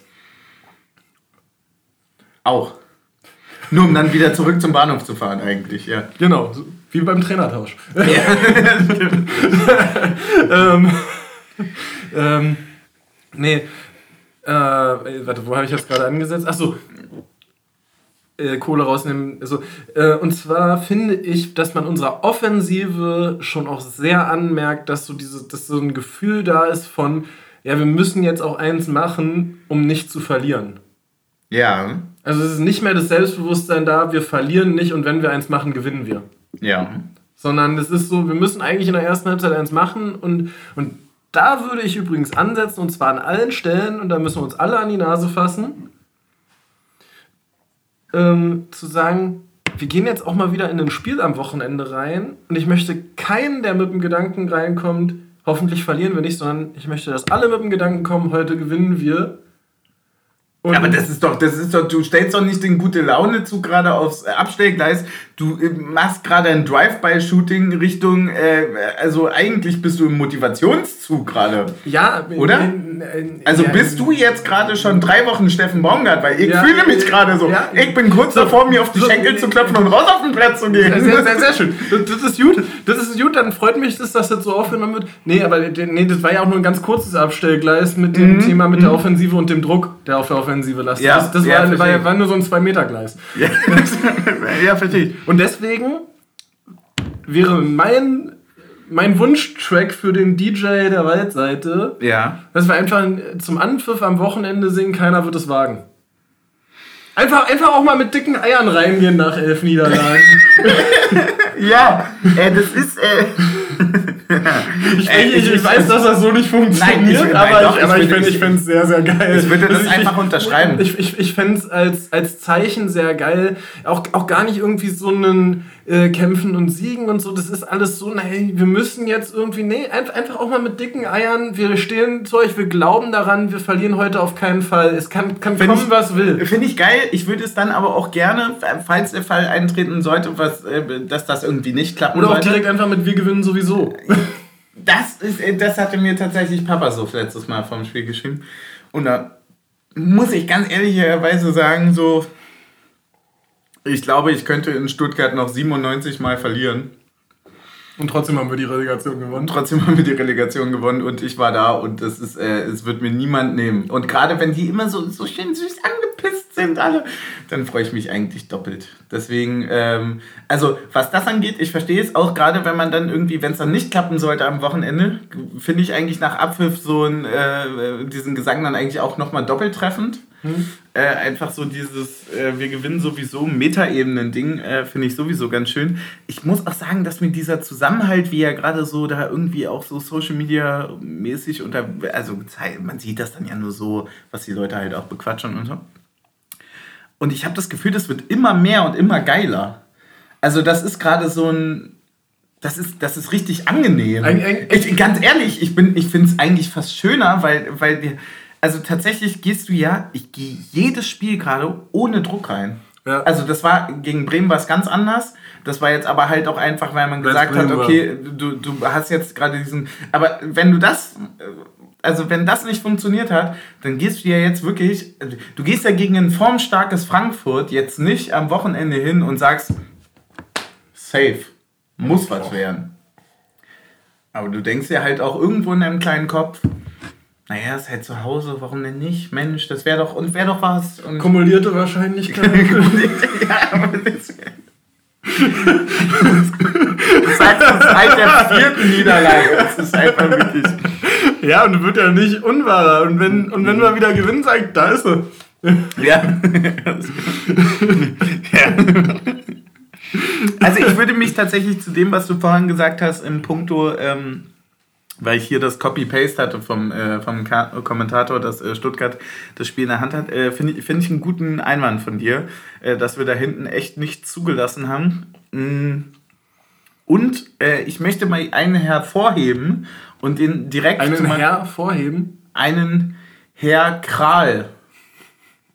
Auch. Nur um dann wieder zurück zum Bahnhof zu fahren, eigentlich, ja.
Genau, wie beim Trainertausch. ähm, ähm, nee, äh, warte, wo habe ich jetzt gerade angesetzt? Achso, äh, Kohle rausnehmen. Also, äh, und zwar finde ich, dass man unserer Offensive schon auch sehr anmerkt, dass so, diese, dass so ein Gefühl da ist von, ja, wir müssen jetzt auch eins machen, um nicht zu verlieren.
Ja,
Also es ist nicht mehr das Selbstbewusstsein da, wir verlieren nicht und wenn wir eins machen, gewinnen wir.
ja.
Sondern es ist so, wir müssen eigentlich in der ersten Halbzeit eins machen und, und da würde ich übrigens ansetzen und zwar an allen Stellen und da müssen wir uns alle an die Nase fassen, ähm, zu sagen, wir gehen jetzt auch mal wieder in ein Spiel am Wochenende rein und ich möchte keinen, der mit dem Gedanken reinkommt, hoffentlich verlieren wir nicht, sondern ich möchte, dass alle mit dem Gedanken kommen, heute gewinnen wir. Und
Ja, aber das ist doch, das ist doch, du stellst doch nicht den gute Laune-Zug gerade aufs Abstellgleis. Du äh, machst gerade ein Drive-by-Shooting Richtung, äh, also eigentlich bist du im Motivationszug gerade.
ja,
Oder?
in- in-
Also
ja,
bist du jetzt gerade schon drei Wochen Steffen Baumgart, weil ich
Ja.
fühle mich gerade so.
Ja.
Ich bin kurz davor, mir auf die
So.
Schenkel zu klopfen und raus auf den Platz zu gehen.
Sehr, sehr, sehr schön. Das, das ist gut. Das ist gut. Dann freut mich, dass das jetzt so aufgenommen wird. Nee, aber nee, das war ja auch nur ein ganz kurzes Abstellgleis mit dem Thema mit der Offensive und dem Druck, der auf der Offensive lastet.
Mhm. Ja,
das das war, war, war nur so ein 2-Meter-Gleis.
Ja, ja verstehe ich.
Und deswegen wäre mein, mein Wunschtrack für den DJ der Waldseite,
Ja.
dass wir einfach zum Anpfiff am Wochenende singen, keiner wird es wagen. Einfach, einfach auch mal mit dicken Eiern reingehen nach elf Niederlagen.
Ja, äh, das ist, äh,
ich, ich, ich, weiß, dass das so nicht funktioniert, nein, aber, doch, ich, aber ich, ich fände es sehr, sehr geil.
Ich würde das also einfach unterschreiben.
Ich, ich, ich fände es als, als Zeichen sehr geil. Auch, auch gar nicht irgendwie so einen äh, Kämpfen und Siegen und so. Das ist alles so, nein, wir müssen jetzt irgendwie, nee, einfach auch mal mit dicken Eiern. Wir stehen zu euch, wir glauben daran, wir verlieren heute auf keinen Fall. Es kann, kann kommen, ich, was will.
Finde ich geil. Ich würde es dann aber auch gerne, falls der Fall eintreten sollte, was, äh, dass das irgendwie nicht klappen
Oder auch sollte. direkt einfach mit wir gewinnen sowieso.
Das, ist, äh, das hatte mir tatsächlich Papa so letztes Mal vom Spiel geschrieben. Und da muss ich ganz ehrlicherweise sagen, so, ich glaube, ich könnte in Stuttgart noch 97 Mal verlieren.
Und trotzdem haben wir die Relegation gewonnen.
Trotzdem haben wir die Relegation gewonnen und ich war da und das ist, äh, es wird mir niemand nehmen. Und gerade wenn die immer so, so schön süß angepisst sind alle, dann freue ich mich eigentlich doppelt. Deswegen, ähm, also was das angeht, ich verstehe es auch gerade, wenn man dann irgendwie, wenn es dann nicht klappen sollte am Wochenende, finde ich eigentlich nach Abpfiff so ein, äh, diesen Gesang dann eigentlich auch nochmal doppelt treffend. Hm. Äh, einfach so dieses, äh, wir gewinnen sowieso Metaebenen-Ding, äh, finde ich sowieso ganz schön. Ich muss auch sagen, dass mir dieser Zusammenhalt, wie er gerade so da irgendwie auch so Social Media mäßig unter, also man sieht das dann ja nur so, was die Leute halt auch bequatschen und so. Und ich habe das Gefühl, das wird immer mehr und immer geiler. Also das ist gerade so ein, das ist, das ist richtig angenehm. Ein, ein, ich, ganz ehrlich, ich, ich finde es eigentlich fast schöner, weil, weil wir also tatsächlich gehst du ja, ich gehe jedes Spiel gerade ohne Druck rein. Ja. Also das war gegen Bremen war es ganz anders. Das war jetzt aber halt auch einfach, weil man gesagt hat, okay, du, du hast jetzt gerade diesen. Aber wenn du das, also wenn das nicht funktioniert hat, dann gehst du ja jetzt wirklich, du gehst ja gegen ein formstarkes Frankfurt jetzt nicht am Wochenende hin und sagst, safe, muss was werden. Aber du denkst ja halt auch irgendwo in deinem kleinen Kopf, naja, ist halt zu Hause, warum denn nicht? Mensch, das wäre doch, und wäre doch was. Und
Kumulierte Wahrscheinlichkeit. ja, aber das,
das sagt es seit der vierten Niederlage. Das ist einfach wirklich.
Ja, und wird ja nicht unwahrer. Und wenn, und wenn man wieder gewinnt, sagt, da ist er. Ja.
ja. Also ich würde mich tatsächlich zu dem, was du vorhin gesagt hast, im Punkto ähm, weil ich hier das Copy-Paste hatte vom, äh, vom Kommentator, dass äh, Stuttgart das Spiel in der Hand hat, äh, finde ich, find ich einen guten Einwand von dir, äh, dass wir da hinten echt nichts zugelassen haben. Mm. Und äh, ich möchte mal einen hervorheben und den direkt.
Einen hervorheben?
Einen Herr Kral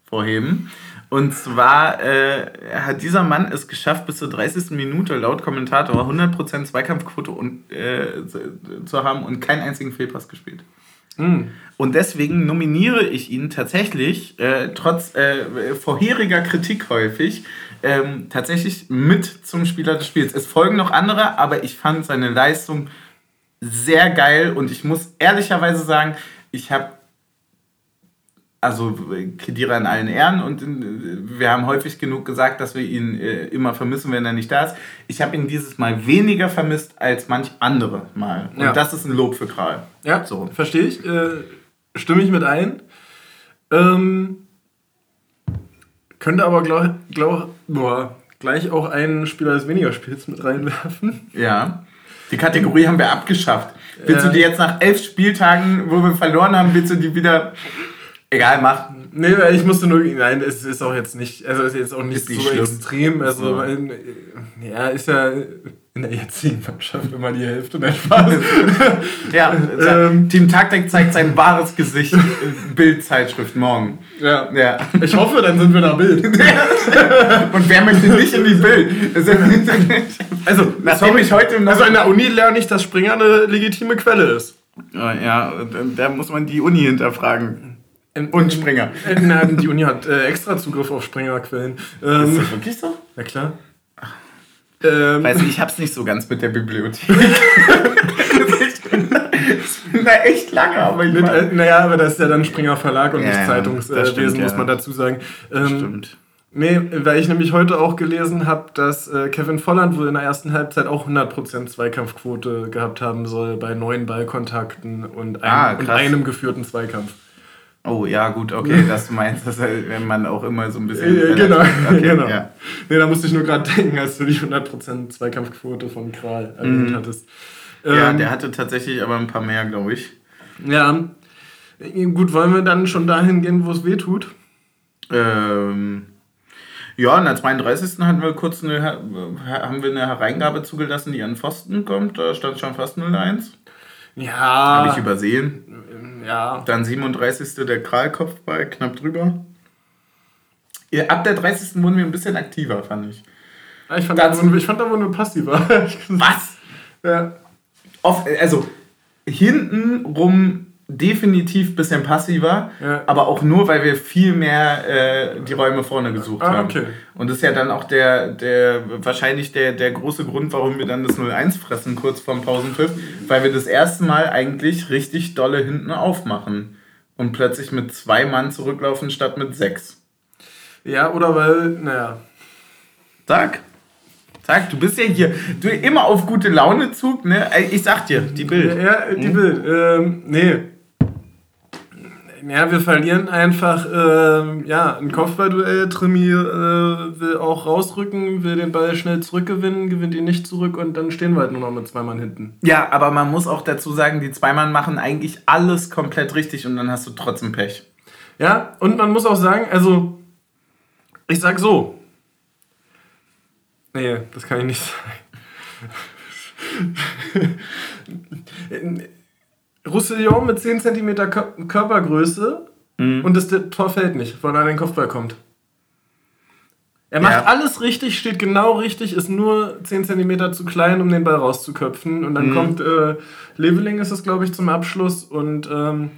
vorheben. Und zwar äh, hat dieser Mann es geschafft, bis zur 30. Minute laut Kommentator 100% Zweikampfquote und, äh, zu haben und keinen einzigen Fehlpass gespielt. Mm. Und deswegen nominiere ich ihn tatsächlich, äh, trotz äh, vorheriger Kritik häufig, ähm, tatsächlich mit zum Spieler des Spiels. Es folgen noch andere, aber ich fand seine Leistung sehr geil und ich muss ehrlicherweise sagen, ich habe also Kedira in allen Ehren und äh, wir haben häufig genug gesagt, dass wir ihn äh, immer vermissen, wenn er nicht da ist. Ich habe ihn dieses Mal weniger vermisst als manch andere Mal. Und ja. das ist ein Lob für Kral.
Ja, so. verstehe ich. Äh, stimme ich mit ein. Ähm, könnte aber glaub, glaub, boah, gleich auch einen Spieler des weniger Spiels mit reinwerfen.
Ja. Die Kategorie haben wir abgeschafft. Willst du die jetzt nach elf Spieltagen, wo wir verloren haben, willst du die wieder Egal, mach.
Nee, ich musste nur. Nein, es ist auch jetzt nicht. Also, es ist jetzt auch nicht, nicht so schlimm. extrem. Also, in, ja, ist ja in der jetzigen Mannschaft immer die Hälfte der Spaß.
ja, ähm, Team Taktik zeigt sein wahres Gesicht. Bildzeitschrift morgen.
Ja. ja. Ich hoffe, dann sind wir da Bild.
Und wer möchte nicht in die Bild?
Also, nachdem ich heute. Also, in der Uni lerne ich, dass Springer eine legitime Quelle ist.
Ja, da muss man die Uni hinterfragen. Und Springer.
Äh, nein, die Uni hat äh, extra Zugriff auf Springerquellen. Ähm,
ist das wirklich so?
Ja, klar.
Ähm, Weiß ich, ich hab's nicht so ganz mit der Bibliothek. ich bin da echt lange, aber ich
mit, äh, Naja, aber das ist ja dann Springer Verlag und ja, nicht Zeitungswesen, äh, muss man dazu sagen. Ähm, stimmt. Nee, weil ich nämlich heute auch gelesen habe, dass äh, Kevin Volland wohl in der ersten Halbzeit auch 100% Zweikampfquote gehabt haben soll bei neun Ballkontakten und, ein, ah, und einem geführten Zweikampf.
Oh ja, gut, okay, dass du meinst, dass wenn man auch immer so ein bisschen.
Äh, genau, okay, genau. Ja. Nee, da musste ich nur gerade denken, als du die 100% Zweikampfquote von Kral erwähnt mhm. hattest.
Ja,
Ähm,
der hatte tatsächlich aber ein paar mehr, glaube ich.
Ja. Gut, wollen wir dann schon dahin gehen, wo es weh tut?
Ähm, ja, in der 32. hatten wir kurz eine, haben wir eine Hereingabe zugelassen, die an Pfosten kommt. Da stand schon fast 0-1.
Ja.
Habe ich übersehen.
ja.
Dann 37. der Kralkopfball, knapp drüber. Ab der 30. wurden wir ein bisschen aktiver, fand ich.
Ich fand,
Dazu-
da, ich fand da wohl nur passiver.
Was?
ja.
Oft, also hinten rum definitiv ein bisschen passiver,
Ja.
aber auch nur, weil wir viel mehr äh, die Räume vorne gesucht
Ah,
haben.
okay.
Und das ist ja dann auch der, der wahrscheinlich der, der große Grund, warum wir dann das 0-1 fressen kurz vorm Pausenpfiff, weil wir das erste Mal eigentlich richtig dolle hinten aufmachen und plötzlich mit zwei Mann zurücklaufen statt mit sechs.
Ja, oder weil, naja.
Sag. Sag, du bist ja hier du immer auf gute Laune Zug, ne? Ich sag dir, die Bild.
Ja, die Bild. Ähm, nee. Ja, wir verlieren einfach ähm, ja, ein Kopfballduell. Trimi äh, will auch rausrücken, will den Ball schnell zurückgewinnen, gewinnt ihn nicht zurück und dann stehen wir halt nur noch mit zwei Mann hinten.
Ja, aber man muss auch dazu sagen, die zwei Mann machen eigentlich alles komplett richtig und dann hast du trotzdem Pech.
Ja, und man muss auch sagen, also, ich sag so. Nee, das kann ich nicht sagen. Roussillon mit 10 cm Körpergröße und das Tor fällt nicht, weil er an den Kopfball kommt. Er macht
Ja.
alles richtig, steht genau richtig, ist nur 10 cm zu klein, um den Ball rauszuköpfen. Und dann kommt äh, Leveling, ist es, glaube ich, zum Abschluss. Und ähm,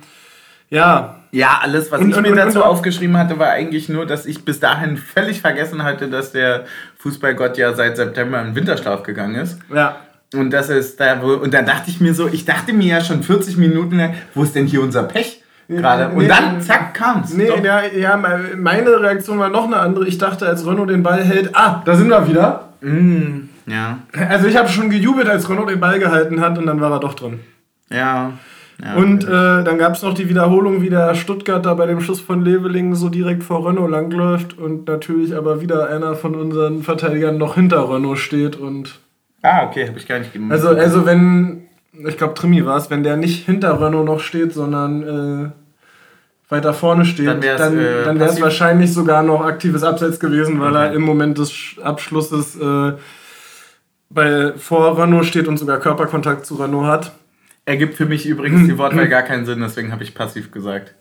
ja,
Ja, alles, was
Und-
ich
und-
mir
und-
dazu aufgeschrieben hatte, war eigentlich nur, dass ich bis dahin völlig vergessen hatte, dass der Fußballgott ja seit September in Winterschlaf gegangen ist.
ja.
Und das ist da wohl, und dann dachte ich mir so, ich dachte mir ja schon 40 Minuten lang, wo ist denn hier unser Pech gerade? Und
Nee,
dann, zack, kam's.
Nee,
Doch.
ja, ja, me- meine Reaktion war noch eine andere. Ich dachte, als Renault den Ball hält, ah, da sind wir wieder.
Mm, ja,
Also ich habe schon gejubelt, als Renault den Ball gehalten hat und dann war er doch drin.
ja. ja
Und äh, dann gab es noch die Wiederholung, wie der Stuttgarter bei dem Schuss von Leveling so direkt vor Renault langläuft und natürlich aber wieder einer von unseren Verteidigern noch hinter Renault steht und
ah, okay, habe ich gar nicht gemacht.
also also wenn ich glaube Trimi war es, wenn der nicht hinter Renault noch steht, sondern äh, weiter vorne steht,
Dann
dann,
wär's,
dann,
äh,
dann wäre es
passiv.
wahrscheinlich sogar noch aktives Abseits gewesen, weil er im Moment des Sch- Abschlusses äh, bei vor Renault steht und sogar Körperkontakt zu Renault hat.
ergibt für mich übrigens die Wortwahl gar keinen Sinn, deswegen habe ich passiv gesagt.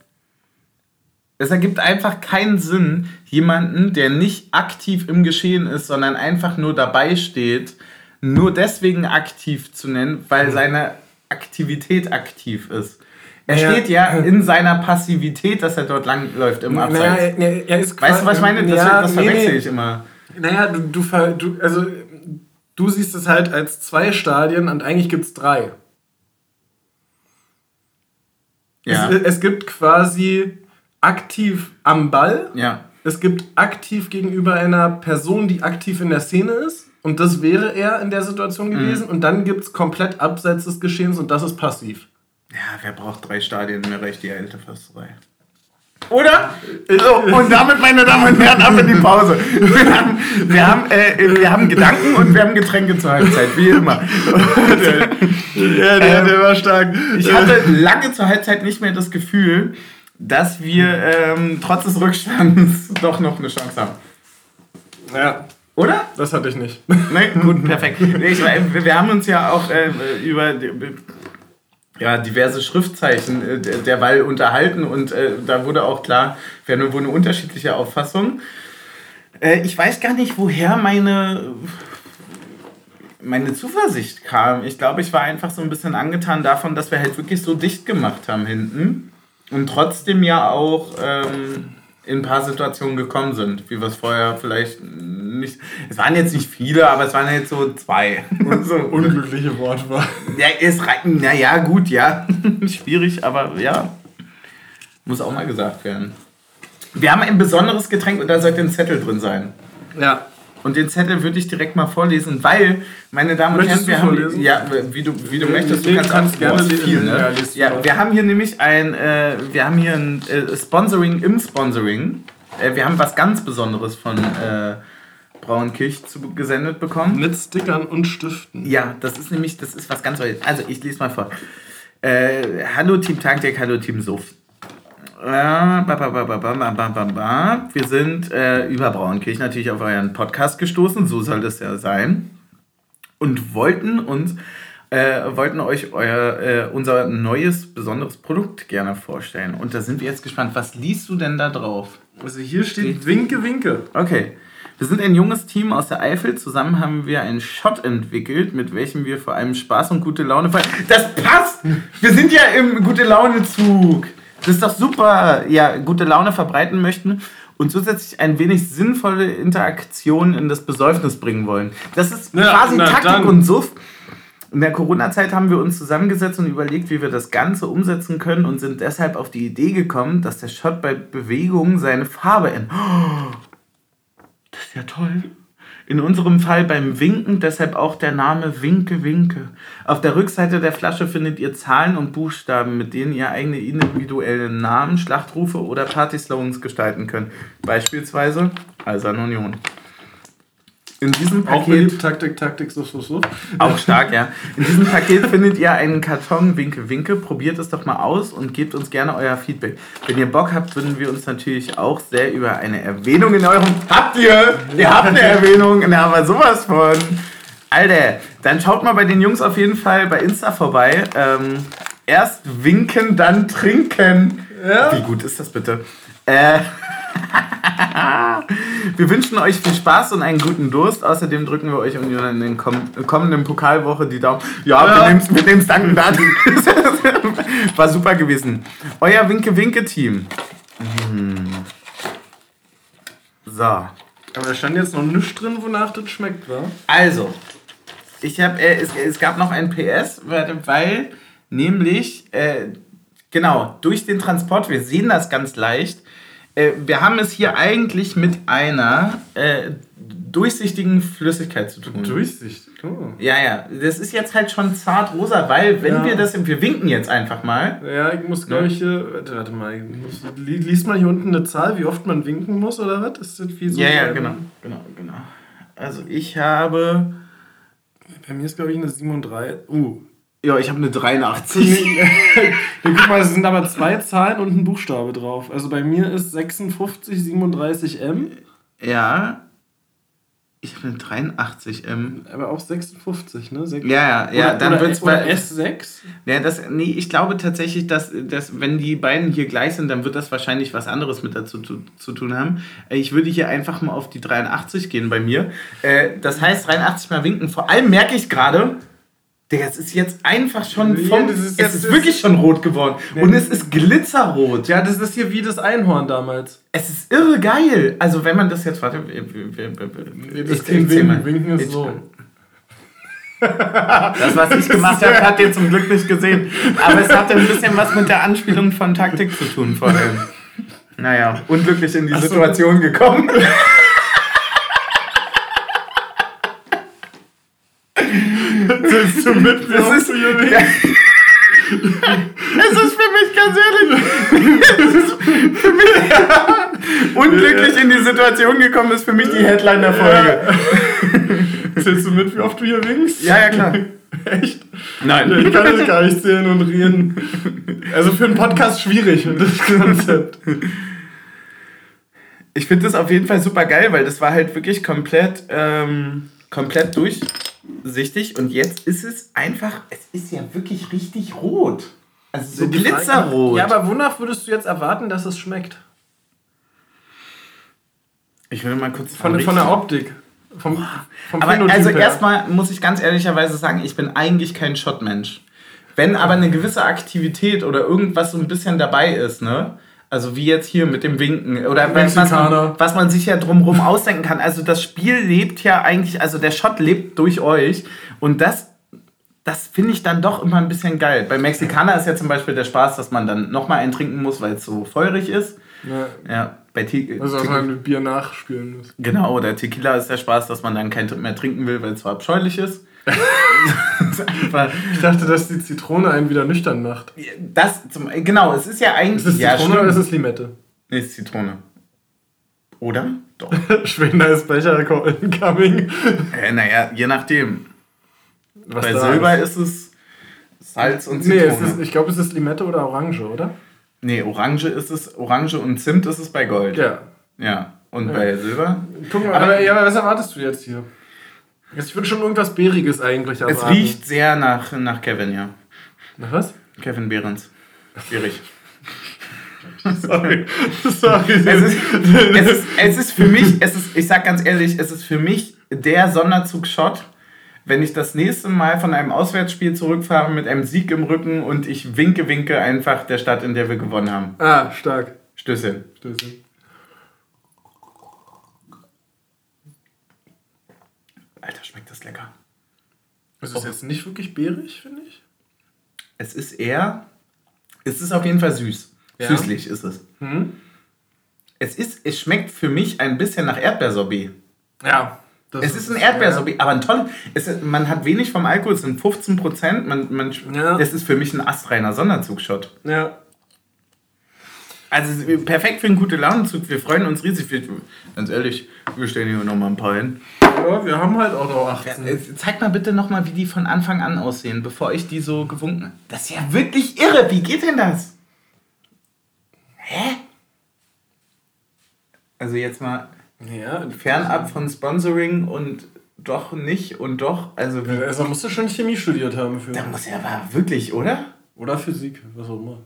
Es ergibt einfach keinen Sinn, jemanden, der nicht aktiv im Geschehen ist, sondern einfach nur dabei steht, nur deswegen aktiv zu nennen, weil seine Aktivität aktiv ist. Er
Naja,
steht ja in seiner Passivität, dass er dort langläuft im Abseits.
Naja, er, ist
weißt du, was ich meine? Das,
Ja,
das verwechsel ich immer.
Naja, du, du, du, also, du siehst es halt als zwei Stadien und eigentlich gibt es drei.
Ja.
Es, es gibt quasi aktiv am Ball,
ja.
es gibt aktiv gegenüber einer Person, die aktiv in der Szene ist. Und das wäre er in der Situation gewesen. Und dann gibt es komplett abseits des Geschehens und das ist passiv.
Ja, wer braucht drei Stadien? Mir reicht die alte Försterei. Oder? So, und damit, meine Damen und Herren, ab in die Pause. Wir haben, wir haben, äh, wir haben Gedanken und wir haben Getränke zur Halbzeit, wie immer.
Ja, der, der war stark.
Ich hatte lange zur Halbzeit nicht mehr das Gefühl, dass wir ähm, trotz des Rückstands doch noch eine Chance haben.
Ja,
Oder?
das hatte ich nicht.
Ne, gut, perfekt. Nee, Ich, wir haben uns ja auch äh, über ja, diverse Schriftzeichen äh, der- derweil unterhalten und äh, da wurde auch klar, wir haben wohl eine unterschiedliche Auffassung. Äh, ich weiß gar nicht, woher meine, meine Zuversicht kam. Ich glaube, ich war einfach so ein bisschen angetan davon, dass wir halt wirklich so dicht gemacht haben hinten und trotzdem ja auch ähm, in ein paar Situationen gekommen sind, wie wir es vorher vielleicht nicht. Es waren jetzt nicht viele, aber es waren jetzt so zwei. so,
Unglückliche Wortwahl.
ja, es reicht. Naja, gut, ja. Schwierig, aber ja. Muss auch mal gesagt werden. Wir haben ein besonderes Getränk und da sollte ein Zettel drin sein.
Ja.
Und den Zettel würde ich direkt mal vorlesen, weil, meine Damen und
Möchtest
Herren, wir haben.
vorlesen?
Ja, wie du, wie du möchtest, du
nee,
kannst,
du kannst
auch-
gerne lesen.
viel, ne?
Ja,
wir haben hier nämlich ein, äh, wir haben hier ein äh, Sponsoring im Sponsoring. Äh, wir haben was ganz Besonderes von, äh, Brauenkirch zu, gesendet bekommen.
Mit Stickern und Stiften.
Ja, das ist nämlich, das ist was ganz Neues. Also, ich lese mal vor. Äh, hallo Team Taktik, hallo Team Sof. Wir sind äh, über Brauenkirch natürlich auf euren Podcast gestoßen, so soll das ja sein. Und wollten uns äh, wollten euch euer, äh, unser neues, besonderes Produkt gerne vorstellen. Und da sind wir jetzt gespannt. Was liest du denn da drauf?
Also hier steht Winke, Winke.
Okay. Wir sind ein junges Team aus der Eifel. Zusammen haben wir einen Shot entwickelt, mit welchem wir vor allem Spaß und gute Laune feiern. Das passt! Wir sind ja im gute Laune-Zug. Das ist doch super. Ja, gute Laune verbreiten möchten und zusätzlich ein wenig sinnvolle Interaktion in das Besäufnis bringen wollen. Das ist
Ja,
quasi
na
Taktik
dann.
und Suff. In der Corona-Zeit haben wir uns zusammengesetzt und überlegt, wie wir das Ganze umsetzen können und sind deshalb auf die Idee gekommen, dass der Shot bei Bewegung seine Farbe ändert. Oh, das ist ja toll. In unserem Fall beim Winken, deshalb auch der Name Winke Winke. Auf der Rückseite der Flasche findet ihr Zahlen und Buchstaben, mit denen ihr eigene individuelle Namen, Schlachtrufe oder Party-Slogans gestalten könnt. Beispielsweise Eiserne Union. In diesem
Auch
Paket
beliebt, Taktik, Taktik, so, so, so.
auch stark, ja. In diesem Paket findet ihr einen Karton Winke Winke. Probiert es doch mal aus und gebt uns gerne euer Feedback. Wenn ihr Bock habt, würden wir uns natürlich auch sehr über eine Erwähnung in eurem. Habt ihr? Ihr habt eine Erwähnung, na, aber sowas von. Alter, dann schaut mal bei den Jungs auf jeden Fall bei Insta vorbei. Ähm, erst winken, dann trinken.
Ja.
Wie gut ist das bitte? Äh. Wir wünschen euch viel Spaß und einen guten Durst. Außerdem drücken wir euch Union in den komm kommenden Pokalwoche die Daumen. Ja,
Ja.
wir nehmen es mit dem Danken da. War super gewesen. Euer Winke-Winke-Team. Hm. So.
Aber da stand jetzt noch nichts drin, wonach das schmeckt, wa?
Also, ich habe, äh, es, es gab noch ein PS, weil, weil nämlich, äh, genau, durch den Transport, wir sehen das ganz leicht, äh, wir haben es hier eigentlich mit einer äh, durchsichtigen Flüssigkeit zu tun.
Durchsicht. Oh.
Ja, ja, das ist jetzt halt schon zart rosa, weil wenn
Ja.
wir das, wir winken jetzt einfach mal.
Ja, ich muss, glaube
Ne?
ich, hier. Warte, warte mal. Ich muss, li- liest mal hier unten eine Zahl, wie oft man winken muss oder was? Ist das wie so
Ja, ja, genau, genau, genau. Also ich habe,
Bei mir ist, glaube ich, eine 37. Uh.
Ja, ich habe eine 83.
ja, guck mal, es sind aber zwei Zahlen und ein Buchstabe drauf. Also bei mir ist 56, 37 M,
Ja, ich habe eine 83 M.
aber auch 56, ne? Sech-
Ja, ja, ja,
oder,
dann wird's
oder
bei-
S6.
Ja, das, nee, ich glaube tatsächlich, dass, dass wenn die beiden hier gleich sind, dann wird das wahrscheinlich was anderes mit dazu zu, zu tun haben. Äh, Ich würde hier einfach mal auf die 83 gehen bei mir. Äh, Das heißt 83 mal winken. Vor allem merke ich gerade, Digga, es ist jetzt einfach schon
Ja,
vom,
das ist
es ist
das-
wirklich schon rot geworden. Und es ist glitzerrot.
Ja, das ist hier wie das Einhorn damals.
Es ist irre geil. Also wenn man das jetzt, warte, wir- wir- wir- wir-
das
ich mal.
winken, winken ist
Ich-
so.
Das, was ich gemacht habe, habt ihr zum Glück nicht gesehen. Aber es hatte ein bisschen was mit der Anspielung von Taktik zu tun vor allem. Naja, unglücklich in die
so.
Situation gekommen.
Du mit?
Das ist, ja. Es ist für mich ganz ehrlich. Es ist für mich unglücklich in die Situation gekommen ist für mich die Headline der Folge.
Zählst du mit, wie oft du hier winkst?
Ja, ja, klar.
Echt?
Nein.
Ich kann das gar nicht zählen und reden. Also für einen Podcast schwierig, das Konzept.
Ich finde das auf jeden Fall super geil, weil das war halt wirklich komplett, ähm, komplett durchsichtig und jetzt ist es einfach, es ist ja wirklich richtig rot. Also so glitzerrot.
Ja, aber wonach würdest du jetzt erwarten, dass es schmeckt?
ich will mal kurz
Von, von der Optik. Vom, vom
Aber
Phänotyp
also erstmal muss ich ganz ehrlicherweise sagen, ich bin eigentlich kein Shot-Mensch. Wenn aber eine gewisse Aktivität oder irgendwas so ein bisschen dabei ist, ne? Also wie jetzt hier mit dem Winken oder was man, was man sich ja drumherum ausdenken kann. Also das Spiel lebt ja eigentlich, also der Shot lebt durch euch und das, das finde ich dann doch immer ein bisschen geil. Bei Mexikaner ist ja zum Beispiel der Spaß, dass man dann nochmal einen trinken muss, weil es so feurig ist.
Ja,
Ja, bei Te
also, dass man mit Bier nachspülen muss.
Genau, oder Tequila ist der Spaß, dass man dann kein mehr trinken will, weil es so abscheulich ist.
Ich dachte, dass die Zitrone einen wieder nüchtern macht.
das zum, genau, es ist ja eigentlich.
Ist es
ja,
Zitrone oder ist
stimmt.
es Limette?
Nee, ist Zitrone. Oder? Doch.
Schwener ist Becher incoming.
äh, naja, je nachdem.
Was
Bei Silber ist es Salz und
Nee,
Zitrone.
es ist, ich glaube, es ist Limette oder Orange, oder?
nee, Orange ist es, Orange und Zimt ist es bei Gold.
Ja.
Ja. Und bei Silber?
Guck mal,
Aber-
aber, ja, aber was erwartest du jetzt hier? Ich würde schon irgendwas Bäriges eigentlich
Es
erwarten.
riecht sehr nach, nach Kevin, ja.
Nach was?
Kevin Behrens. Schwierig.
Sorry. Sorry.
Es ist, es, ist, es ist für mich, es ist, ich sag ganz ehrlich, es ist für mich der Sonderzug-Shot, wenn ich das nächste Mal von einem Auswärtsspiel zurückfahre mit einem Sieg im Rücken und ich winke, winke einfach der Stadt, in der wir gewonnen haben.
ah, stark.
Stößchen.
Stößchen.
Das lecker.
Es ist jetzt nicht wirklich bärig, finde ich.
Es ist eher, es ist auf jeden Fall süß.
Ja.
Süßlich ist es.
Hm?
Es ist, es schmeckt für mich ein bisschen nach Erdbeersorbet.
Ja.
Es ist ein Erdbeersorbet, aber ein toll. Es ist, man hat wenig vom Alkohol, es sind 15 Prozent. Man, man,
Ja.
Es ist für mich ein astreiner Sonderzugshot.
Ja.
Also ist perfekt für einen guten Launenzug. Wir freuen uns riesig. Wir, ganz ehrlich, wir stellen hier noch mal ein paar hin.
Ja. Wir haben halt auch noch 18.
Äh, Zeig mal bitte noch mal, wie die von Anfang an aussehen, bevor ich die so gewunken habe. Das ist ja wirklich irre. Wie geht denn das? Hä? Also jetzt mal
Ja,
fernab von Sponsoring und doch nicht und doch. Also wie,
Also musst du schon Chemie studiert haben für.
da muss ja aber wirklich, oder?
Oder Physik, was auch immer.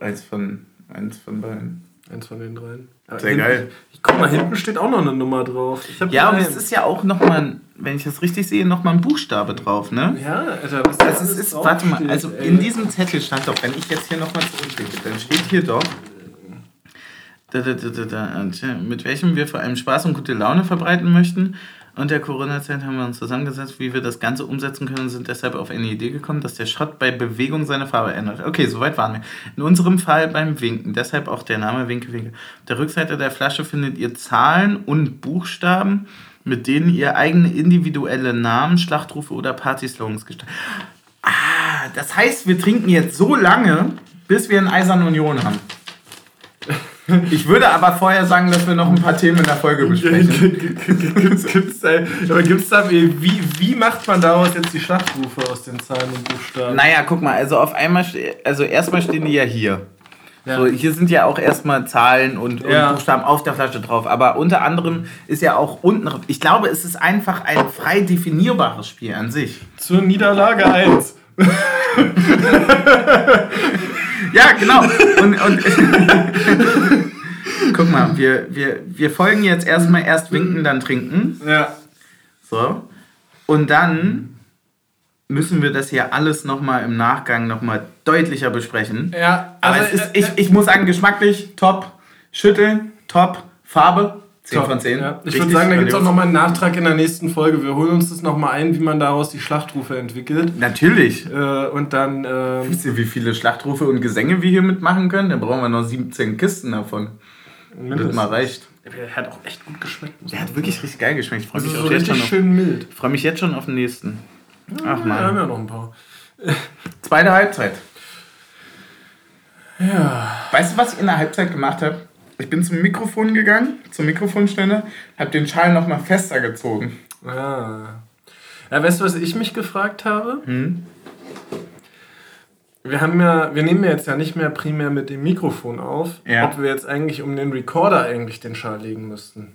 Eins von, eins von beiden.
Eins von den dreien.
Sehr geil.
Guck mal, hinten steht auch noch eine Nummer drauf. Ich
Ja, und es ist ja auch nochmal, wenn ich das richtig sehe, nochmal ein Buchstabe drauf, ne?
Ja, Alter, was
Also
da
es ist, warte mal,
steht,
also
ey.
in diesem Zettel stand doch, wenn ich jetzt hier nochmal zurückblicke, dann steht hier doch, da, da, da, da, da, tja, mit welchem wir vor allem Spaß und gute Laune verbreiten möchten. Und der Corona-Zeit haben wir uns zusammengesetzt, wie wir das Ganze umsetzen können und sind deshalb auf eine Idee gekommen, dass der Schott bei Bewegung seine Farbe ändert. Okay, soweit waren wir. In unserem Fall beim Winken, deshalb auch der Name Winke Winke. Auf der Rückseite der Flasche findet ihr Zahlen und Buchstaben, mit denen ihr eigene individuelle Namen, Schlachtrufe oder Partyslogans gestaltet. Ah, das heißt, wir trinken jetzt so lange, bis wir eine Eiserne Union haben. Ich würde aber vorher sagen, dass wir noch ein paar Themen in der Folge besprechen.
gibt's, gibt's da, aber gibt's da, wie, wie macht man daraus jetzt die Schlachtrufe aus den Zahlen und Buchstaben?
Naja, guck mal, also auf einmal, also erstmal stehen die ja hier.
Ja.
So, hier sind ja auch erstmal Zahlen und, und
Ja.
Buchstaben auf der Flasche drauf. Aber unter anderem ist ja auch unten. Ich glaube, es ist einfach ein frei definierbares Spiel an sich.
Zur Niederlage 1.
Ja, genau. Und, und guck mal, wir, wir, wir folgen jetzt erstmal erst winken, dann trinken.
Ja.
So. Und dann müssen wir das hier alles nochmal im Nachgang nochmal deutlicher besprechen.
Ja,
Aber
also,
es ist,
äh,
ich, ich muss sagen, geschmacklich top. Schütteln, top. Farbe, 10 von 10.
Ja. Ich würde sagen, da gibt es auch nochmal einen Nachtrag in der nächsten Folge. Wir holen uns das nochmal ein, wie man daraus die Schlachtrufe entwickelt.
Natürlich.
Äh, und dann. ähm,
Wisst ihr, wie viele Schlachtrufe und Gesänge wir hier mitmachen können? Da brauchen wir noch 17 Kisten davon. Das mal reicht.
Der hat auch echt gut geschmeckt.
Der
man
hat wirklich richtig geil geschmeckt. Ich freue mich,
Also so
auch jetzt schon
richtig
auf,
schön mild.
freu mich jetzt schon auf den nächsten. Ach
Wir haben
man.
ja noch ein paar.
Zweite Halbzeit.
Ja.
Weißt du, was ich in der Halbzeit gemacht habe? Ich bin zum Mikrofon gegangen, zum Mikrofonständer, habe den Schal nochmal fester gezogen.
Ah. Ja, weißt du, was ich mich gefragt habe?
Hm?
Wir haben ja, wir nehmen ja jetzt ja nicht mehr primär mit dem Mikrofon auf,
Ja.
ob wir jetzt eigentlich um den Recorder eigentlich den Schal legen müssten.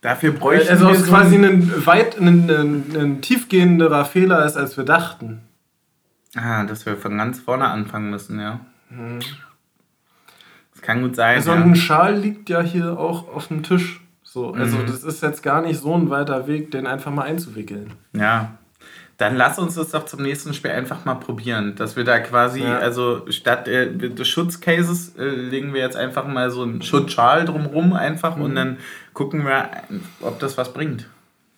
Dafür bräuchten
Also
wir
es
so
quasi
ein-
ein weit, ein, ein, ein tiefgehenderer Fehler ist, als wir dachten.
Ah, dass wir von ganz vorne anfangen müssen, ja. Das kann gut sein.
Also
ja.
ein Schal liegt ja hier auch auf dem Tisch. So, also
Mhm.
das ist jetzt gar nicht so ein weiter Weg, den einfach mal einzuwickeln.
Ja. Dann lass uns das doch zum nächsten Spiel einfach mal probieren. Dass wir da quasi,
Ja.
also statt äh, des Schutzcases äh, legen wir jetzt einfach mal so einen Schutzschal drumrum einfach
Mhm.
und dann gucken wir, ob das was bringt.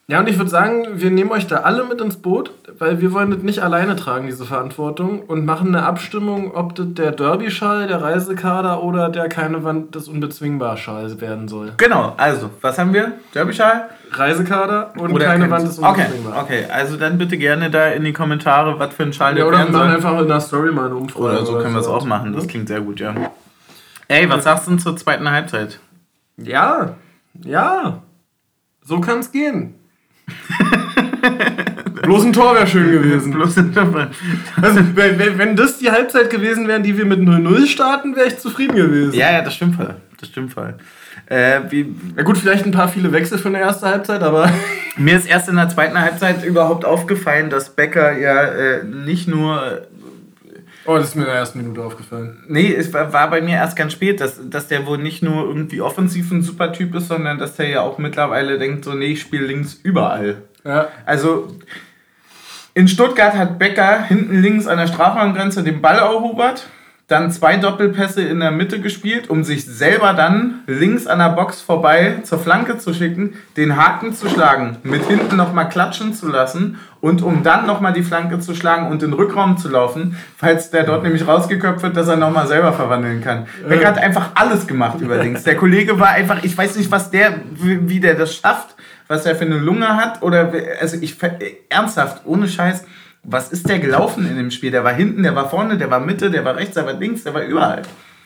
Ja, und ich würde sagen, wir nehmen euch da alle mit ins Boot, weil wir wollen das nicht alleine tragen, diese Verantwortung, und machen eine Abstimmung, ob das der Derby-Schal, der Reisekader oder der keine Wand des Unbezwingbar-Schal werden soll.
Genau, also, was haben wir? Derbyschal?
Reisekader und
Oder
keine
kein-
Wand des
Okay,
Unbezwingbar.
okay, also dann bitte gerne da in die Kommentare, was für ein Schal
Ja,
der
oder wir
werden
machen
soll.
einfach in der Story mal eine Umfrage.
Oder so können wir es auch machen, das klingt sehr gut, ja. Ey, was sagst du denn zur zweiten Halbzeit?
Ja, ja. So kann es gehen. Bloß ein Tor wäre schön gewesen.
Bloß ein Tor.
Also, wenn, wenn, das die Halbzeit gewesen wären, die wir mit 0-0 starten, wäre ich zufrieden gewesen.
Ja, ja, das stimmt voll. Das stimmt voll. Äh, wie,
Ja gut, vielleicht ein paar viele Wechsel für eine erste Halbzeit, aber
mir ist erst in der zweiten Halbzeit überhaupt aufgefallen, dass Becker ja äh, nicht nur
oh, das ist mir in der ersten Minute aufgefallen.
Nee, es war, war bei mir erst ganz spät, dass, dass der wohl nicht nur irgendwie offensiv ein super Typ ist, sondern dass der ja auch mittlerweile denkt, so, nee, ich spiele links überall.
Ja,
Also in Stuttgart hat Becker hinten links an der Strafraumgrenze den Ball erobert, dann zwei Doppelpässe in der Mitte gespielt, um sich selber dann links an der Box vorbei zur Flanke zu schicken, den Haken zu schlagen, mit hinten nochmal klatschen zu lassen und um dann nochmal die Flanke zu schlagen und in den Rückraum zu laufen, falls der dort nämlich rausgeköpft wird, dass er nochmal selber verwandeln kann. Becker hat einfach alles gemacht übrigens. Der Kollege war einfach, ich weiß nicht, was der, wie der das schafft, was er für eine Lunge hat oder also ich ernsthaft ohne Scheiß was ist der gelaufen in dem Spiel der war hinten der war vorne der war Mitte der war rechts der war links der war überall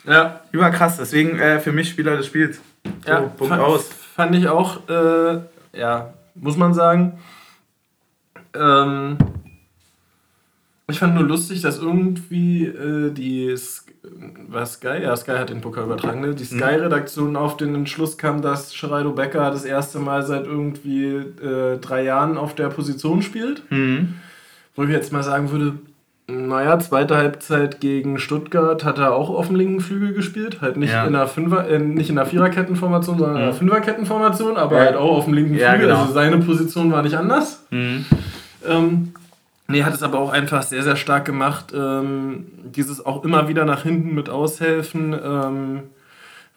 ja.
überkrass deswegen äh, für mich Spieler des Spiels so,
ja
Punkt
fand,
aus
fand ich auch, äh, ja, muss man sagen. Ähm, ich fand nur lustig, dass irgendwie äh, die war Sky, ja, Sky hat den Pokal übertragen, ne? die Sky-Redaktion auf den Entschluss kam, dass Geraldo Becker das erste Mal seit irgendwie äh, drei Jahren auf der Position spielt.
mhm.
Wo ich jetzt mal sagen würde, naja, zweite Halbzeit gegen Stuttgart hat er auch auf dem linken Flügel gespielt. Halt nicht
Ja.
in einer Fünfer, äh, nicht in einer Viererkettenformation, sondern in einer
Mhm.
Fünferkettenformation, aber
Ja.
halt auch auf dem linken
Ja,
Flügel.
genau.
Also seine Position war nicht anders.
Mhm.
Ähm, nee, hat es aber auch einfach sehr, sehr stark gemacht. Ähm, dieses auch immer wieder nach hinten mit aushelfen ähm,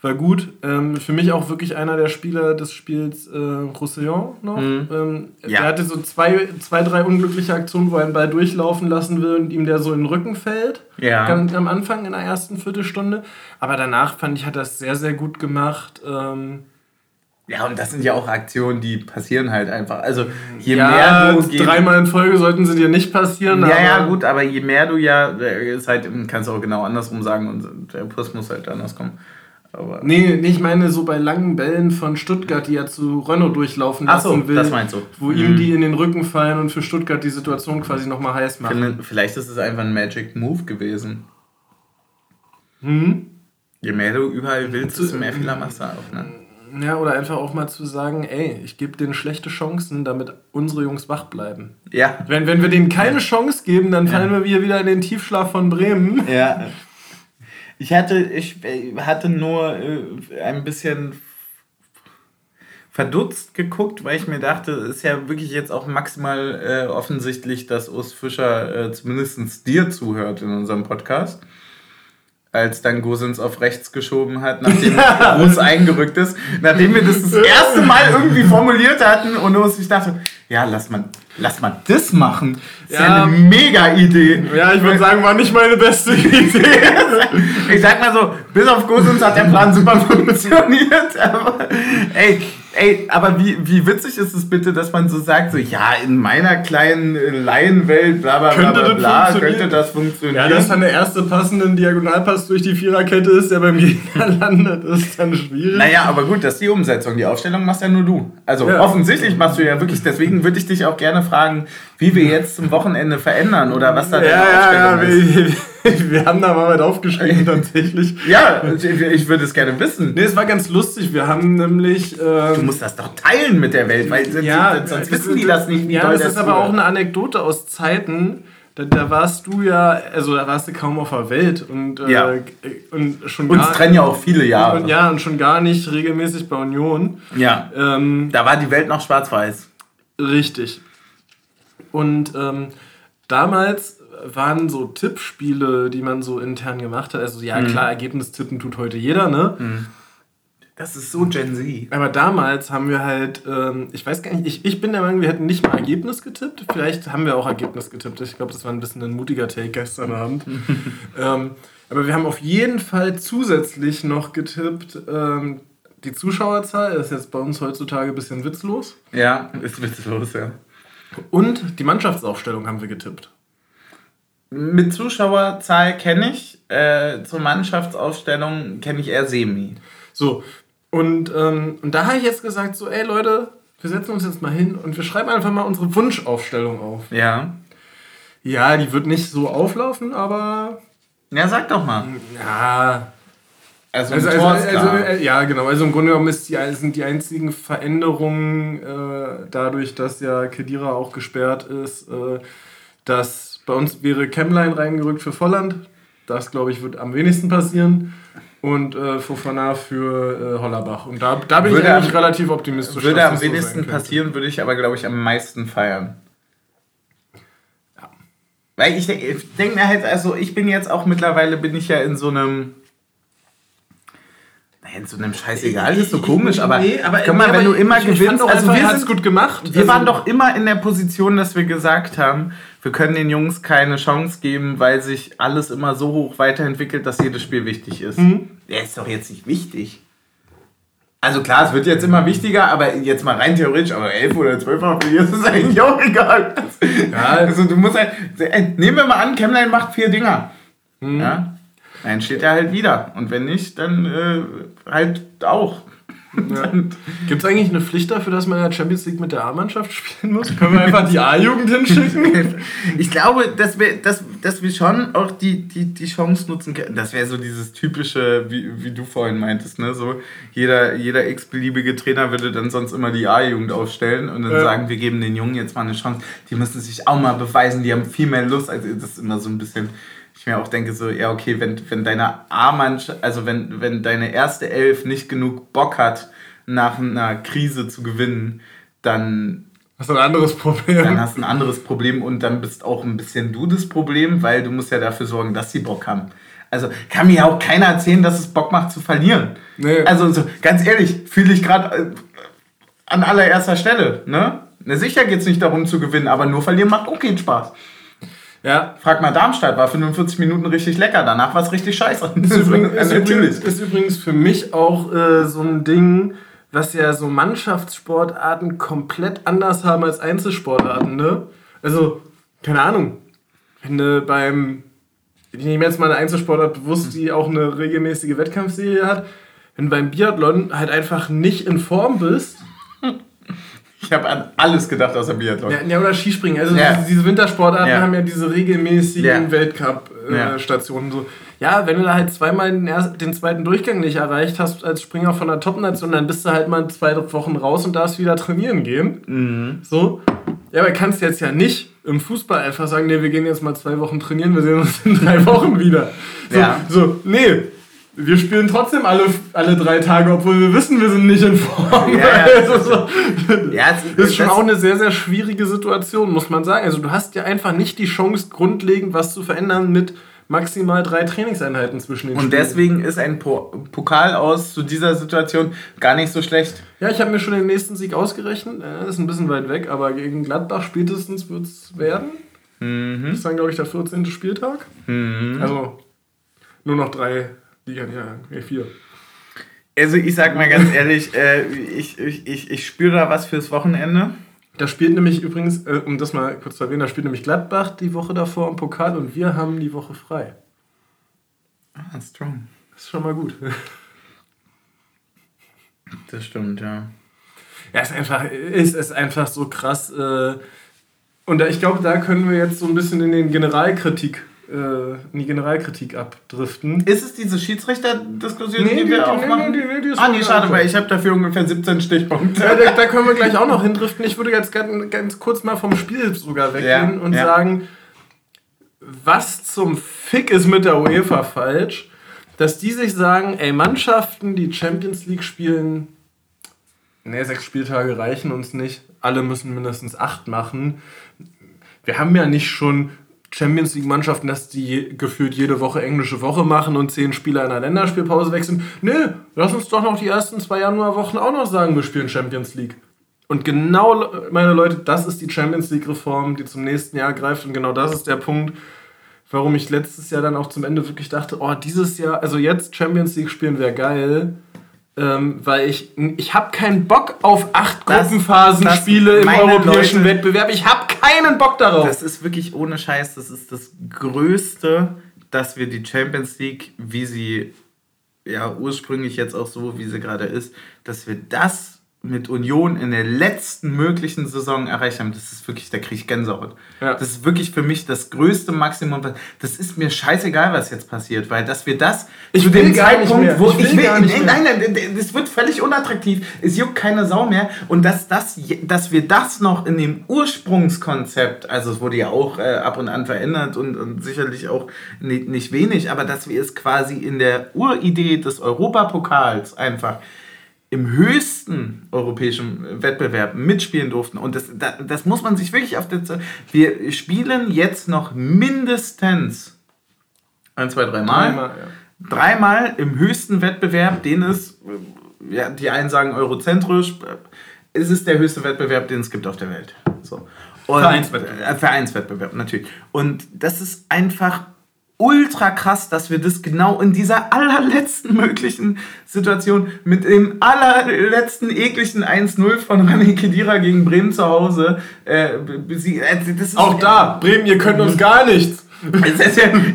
war gut. Ähm, für mich auch wirklich einer der Spieler des Spiels äh, Roussillon noch.
Mhm.
Ähm,
Ja.
Der hatte so zwei, zwei, drei unglückliche Aktionen, wo er einen Ball durchlaufen lassen will und ihm der so in den Rücken fällt.
Ja.
Ganz am Anfang in der ersten Viertelstunde. Aber danach fand ich, hat er es sehr, sehr gut gemacht. Ähm,
ja und das sind ja auch Aktionen die passieren halt einfach also je
ja,
mehr du
dreimal in Folge sollten sie dir nicht passieren.
ja, ja, gut, aber je mehr du ja, äh, ist halt, kannst du auch genau andersrum sagen und der Puss muss halt anders kommen. Aber
Nee, nee, ich meine so bei langen Bällen von Stuttgart, die er zu Renault durchlaufen
Ach so,
lassen will.
das meinst du.
Wo
Mhm.
ihm die in den Rücken fallen und für Stuttgart die Situation quasi nochmal heiß machen.
Vielleicht ist es einfach ein Magic Move gewesen.
Hm?
Je mehr du überall willst, desto mehr Fehler machst du auch, ne?
Ja, oder einfach auch mal zu sagen, ey, ich gebe denen schlechte Chancen, damit unsere Jungs wach bleiben.
Ja.
Wenn, wenn wir denen keine Chance geben, dann fallen wir hier wieder in den Tiefschlaf von Bremen.
Ja. Ich hatte, ich äh, hatte nur äh, ein bisschen verdutzt geguckt, weil ich mir dachte, es ist ja wirklich jetzt auch maximal äh, offensichtlich, dass Urs Fischer äh, zumindest dir zuhört in unserem Podcast. Als dann Gosens auf rechts geschoben hat, nachdem Urs eingerückt ist. Nachdem wir das das erste Mal irgendwie formuliert hatten und Urs, ich dachte, ja, lass mal, lass mal das machen. Das ist ja,
Ja.
eine mega Idee.
Ja, ich würde sagen, war nicht meine beste Idee.
Ich sag mal so, bis auf Gosens hat der Plan super funktioniert. Aber, ey, ey, aber wie, wie witzig ist es bitte, dass man so sagt, so, ja, in meiner kleinen Laienwelt, bla bla bla
Könnte
bla,
das
könnte das funktionieren.
Ja, dass dann der erste passende Diagonalpass durch die Viererkette ist, der beim Gegner landet, ist dann schwierig.
naja, aber gut, das ist die Umsetzung. Die Aufstellung machst ja nur du. Also
Ja.
offensichtlich machst du ja wirklich, deswegen würde ich dich auch gerne fragen, wie wir jetzt zum Wochenende verändern oder was da deine
ja, ja,
Aufstellung ist.
wir, haben da mal was aufgeschrieben tatsächlich.
Ja, ich, würde es gerne wissen.
Nee, es war ganz lustig. Wir haben nämlich. Ähm,
Du musst das doch teilen mit der Welt, weil sonst, sonst wissen die das nicht.
Ja, das ist aber auch eine Anekdote aus Zeiten. Da, da warst du ja, also da warst du kaum auf der Welt und, äh,
Ja.
und schon
Uns
gar,
trennen ja auch viele Jahre.
und, ja, und schon gar nicht regelmäßig bei Union.
Ja.
Ähm,
Da war die Welt noch schwarz-weiß.
Richtig. Und ähm, damals waren so Tippspiele, die man so intern gemacht hat. Also ja,
Mhm.
klar, Ergebnistippen tut heute jeder, ne?
Das ist so Gen Z.
Aber damals haben wir halt, ähm, ich weiß gar nicht, ich, ich bin der Meinung, wir hätten nicht mal Ergebnis getippt. Vielleicht haben wir auch Ergebnis getippt. Ich glaube, das war ein bisschen ein mutiger Take gestern Abend. ähm, aber wir haben auf jeden Fall zusätzlich noch getippt, ähm, die Zuschauerzahl ist jetzt bei uns heutzutage ein bisschen witzlos.
Ja, ist witzlos, ja.
Und die Mannschaftsaufstellung haben wir getippt.
Mit Zuschauerzahl kenne ich, äh, zur Mannschaftsaufstellung kenne ich eher semi.
So, und, ähm, und da habe ich jetzt gesagt, so, ey Leute, wir setzen uns jetzt mal hin und wir schreiben einfach mal unsere Wunschaufstellung auf.
Ja.
Ja, die wird nicht so auflaufen, aber.
Ja, sag doch mal.
Ja.
Also,
Also, also, also, äh, ja, genau. Also im Grunde genommen ist die, sind die einzigen Veränderungen äh, dadurch, dass ja Kedira auch gesperrt ist, äh, dass bei uns wäre Chemline reingerückt für Volland. Das, glaube ich, wird am wenigsten passieren. Und äh, Fofana für äh, Hollerbach. Und da, da bin
Würde
ich eigentlich
am-
relativ optimistisch.
würde am
so
wenigsten
könnte.
passieren, würde ich aber, glaube ich, am meisten feiern. Weil ich denke denk mir halt, also ich bin jetzt auch mittlerweile, bin ich ja in so einem. Naja, in so einem Scheißegal, das ist so komisch, aber,
Nee, aber-
guck mal,
nee,
wenn du immer
ich-
gewinnst, also wir sind
gut gemacht.
Wir
Also-
waren doch immer in der Position, dass wir gesagt haben, wir können den Jungs keine Chance geben, weil sich alles immer so hoch weiterentwickelt, dass jedes Spiel wichtig ist.
Mhm.
Der ist doch jetzt nicht wichtig. Also klar, es wird jetzt immer wichtiger, aber jetzt mal rein theoretisch, aber 11 oder 12 Mal verlierst, ist eigentlich auch egal.
Ja.
Also du musst halt, ey, nehmen wir mal an, Chemline macht vier Dinger.
Mhm.
Ja? Dann steht er halt wieder. Und wenn nicht, dann äh, halt auch.
Ja. Gibt es eigentlich eine Pflicht dafür, dass man in der Champions League mit der A-Mannschaft spielen muss? Können wir einfach die A-Jugend hinschicken?
Ich glaube, dass wir, dass, dass wir schon auch die, die, die Chance nutzen können. Das wäre so dieses typische, wie, wie du vorhin meintest, ne? So, jeder, jeder x-beliebige Trainer würde dann sonst immer die A-Jugend aufstellen und dann
Ja.
sagen, wir geben den Jungen jetzt mal eine Chance. Die müssen sich auch mal beweisen, die haben viel mehr Lust. Also das ist immer so ein bisschen. Ich mir auch denke so, ja, okay, wenn, wenn deine A-Mannschaft, also wenn, wenn deine erste Elf nicht genug Bock hat, nach einer Krise zu gewinnen, dann
Das ist ein anderes Problem.
dann hast du ein anderes Problem und dann bist auch ein bisschen du das Problem, weil du musst ja dafür sorgen, dass sie Bock haben. Also kann mir ja auch keiner erzählen, dass es Bock macht zu verlieren.
Nee.
Also so, ganz ehrlich, fühle ich gerade äh, an allererster Stelle. Ne? Ne, sicher geht es nicht darum zu gewinnen, aber nur verlieren macht auch keinen Spaß.
Ja.
Frag mal Darmstadt, war 45 Minuten richtig lecker, danach war es richtig scheiße.
Ist übrigens, ist, übrigens, ist übrigens für mich auch äh, so ein Ding, was ja so Mannschaftssportarten komplett anders haben als Einzelsportarten, ne? Also, keine Ahnung. Wenn du beim, ich nehme jetzt mal eine Einzelsportart bewusst, die auch eine regelmäßige Wettkampfserie hat, wenn du beim Biathlon halt einfach nicht in Form bist,
Ich habe an alles gedacht außer Biathlon.
Ja, ja, oder Skispringen. Also
Ja.
diese, diese Wintersportarten
Ja.
haben ja diese regelmäßigen. Weltcup-Stationen. so. Ja, wenn du da halt zweimal den, ersten, den zweiten Durchgang nicht erreicht hast als Springer von der Top-Nation, dann bist du halt mal zwei Wochen raus und darfst wieder trainieren gehen.
Mhm.
So. Ja, aber kannst jetzt ja nicht im Fußball einfach sagen, nee, wir gehen jetzt mal zwei Wochen trainieren, wir sehen uns in drei Wochen wieder. So,
Ja.
so nee. Wir spielen trotzdem alle, alle drei Tage, obwohl wir wissen, wir sind nicht in Form.
Ja.
Also so.
Ja,
Das ist schon
das-
auch eine sehr, sehr schwierige Situation, muss man sagen. Also du hast ja einfach nicht die Chance, grundlegend was zu verändern mit maximal drei Trainingseinheiten zwischen den
Und
Spielen.
deswegen ist ein po Pokal aus zu dieser Situation gar nicht so schlecht.
Ja, ich habe mir schon den nächsten Sieg ausgerechnet. Äh, ist ein bisschen weit weg, aber gegen Gladbach spätestens wird es werden.
Mhm.
Das ist dann, glaube ich, der 14. Spieltag. Also nur noch drei Ligen, ja, nee, vier.
Also ich sag mal ganz ehrlich, äh, ich, ich, ich, ich spüre da was fürs Wochenende.
Da spielt nämlich übrigens, äh, um das mal kurz zu erwähnen, da spielt nämlich Gladbach die Woche davor im Pokal und wir haben die Woche frei.
Ah, strong.
Das ist schon mal gut.
Das stimmt, ja.
Ja, ist einfach, ist, ist einfach so krass. Äh, und da, ich glaube, da können wir jetzt so ein bisschen in den Generalkritik, in die Generalkritik abdriften.
Ist es diese Schiedsrichter-Diskussion,
Nee,
die
die-
wir
die-
aufmachen?
nee, nee, nee, die ist
ah, nee, schade, weil ich habe dafür ungefähr 17 Stichpunkte.
Ja, da, da können wir gleich auch noch hindriften. Ich würde jetzt ganz, ganz kurz mal vom Spiel sogar weggehen
Ja,
und
ja.
sagen, was zum Fick ist mit der UEFA falsch, dass die sich sagen, ey, Mannschaften, die Champions League spielen, ne, sechs Spieltage reichen uns nicht, alle müssen mindestens acht machen. Wir haben ja nicht schon Champions League Mannschaften, dass die gefühlt jede Woche englische Woche machen und zehn Spieler in einer Länderspielpause wechseln. Nö, lass uns doch noch die ersten zwei Januarwochen auch noch sagen, wir spielen Champions League. Und genau, meine Leute, das ist die Champions League-Reform, die zum nächsten Jahr greift. Und genau das ist der Punkt, warum ich letztes Jahr dann auch zum Ende wirklich dachte, oh, dieses Jahr, also jetzt Champions League spielen wäre geil. Ähm, weil ich, ich habe keinen Bock auf acht Gruppenphasenspiele im europäischen Leute, Wettbewerb. Ich habe keinen Bock darauf.
Das ist wirklich ohne Scheiß. Das ist das Größte, dass wir die Champions League, wie sie ja ursprünglich jetzt auch so, wie sie gerade ist, dass wir das mit Union in der letzten möglichen Saison erreicht haben, das ist wirklich, da kriege ich Gänsehaut. Ja. Das ist wirklich für mich das größte Maximum. Das ist mir scheißegal, was jetzt passiert, weil dass wir das
ich zu dem Zeitpunkt,
wo ich, will, ich will nein, nein, nein, das wird völlig unattraktiv. Es juckt keine Sau mehr und dass das, dass wir das noch in dem Ursprungskonzept, also es wurde ja auch äh, ab und an verändert und, und sicherlich auch nicht, nicht wenig, aber dass wir es quasi in der Uridee des Europapokals einfach im höchsten europäischen Wettbewerb mitspielen durften. Und das, das muss man sich wirklich auf der Zeit. Wir spielen jetzt noch mindestens ein, zwei, dreimal. Dreimal, ja. dreimal im höchsten Wettbewerb, den es, ja, die einen sagen eurozentrisch, es ist der höchste Wettbewerb, den es gibt auf der Welt. So. Und, Vereinswettbewerb. Äh, Vereinswettbewerb, natürlich. Und das ist einfach ultra krass, dass wir das genau in dieser allerletzten möglichen Situation mit dem allerletzten ekligen 1-0 von Rani Kedira gegen Bremen zu Hause äh, besiegen.
Äh, Auch da, Bremen, ihr könnt uns gar nichts.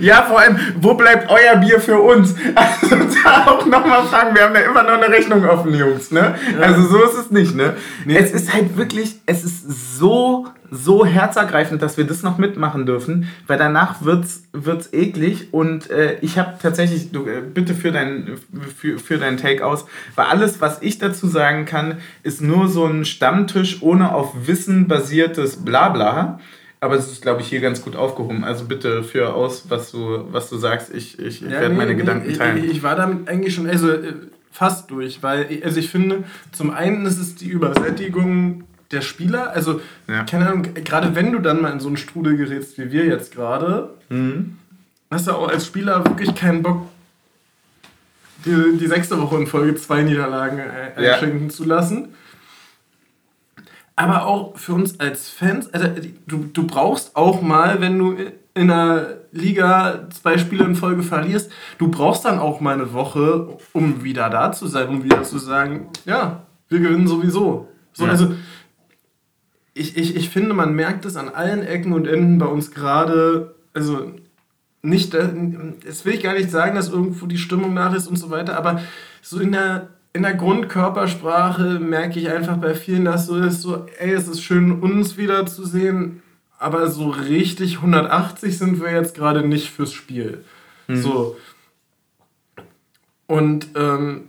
Ja, ja, vor allem, wo bleibt euer Bier für uns? Also da auch nochmal fragen, wir haben ja immer noch eine Rechnung offen, Jungs, ne? Ja. Also so ist es nicht, ne? Nee. Es ist halt wirklich, es ist so, so herzergreifend, dass wir das noch mitmachen dürfen, weil danach wird's, wird's eklig und äh, ich habe tatsächlich, du, äh, bitte für deinen für, für dein Take aus, weil alles, was ich dazu sagen kann, ist nur so ein Stammtisch ohne auf Wissen basiertes Blabla. Aber es ist, glaube ich, hier ganz gut aufgehoben. Also bitte führ aus, was du, was du sagst. Ich, ich, ich ja, werde nee, meine nee, Gedanken teilen.
Ich, ich, war damit eigentlich schon also, äh, fast durch, weil also ich finde, zum einen ist es die Übersättigung der Spieler. Also, ja. keine Ahnung, gerade wenn du dann mal in so einen Strudel gerätst, wie wir jetzt gerade, mhm. hast du auch als Spieler wirklich keinen Bock, die, die sechste Woche in Folge zwei Niederlagen äh, einschenken ja. zu lassen aber auch für uns als Fans, also du, du brauchst auch mal, wenn du in einer Liga zwei Spiele in Folge verlierst, du brauchst dann auch mal eine Woche, um wieder da zu sein, um wieder zu sagen, ja, wir gewinnen sowieso. So, ja. Also ich, ich, ich finde, man merkt es an allen Ecken und Enden bei uns gerade, also nicht, das will ich gar nicht sagen, dass irgendwo die Stimmung nach ist und so weiter, aber so in der in der Grundkörpersprache merke ich einfach bei vielen, dass so ist, so, ey, es ist schön, uns wiederzusehen, aber so richtig 180 sind wir jetzt gerade nicht fürs Spiel. Mhm. So. Und, ähm,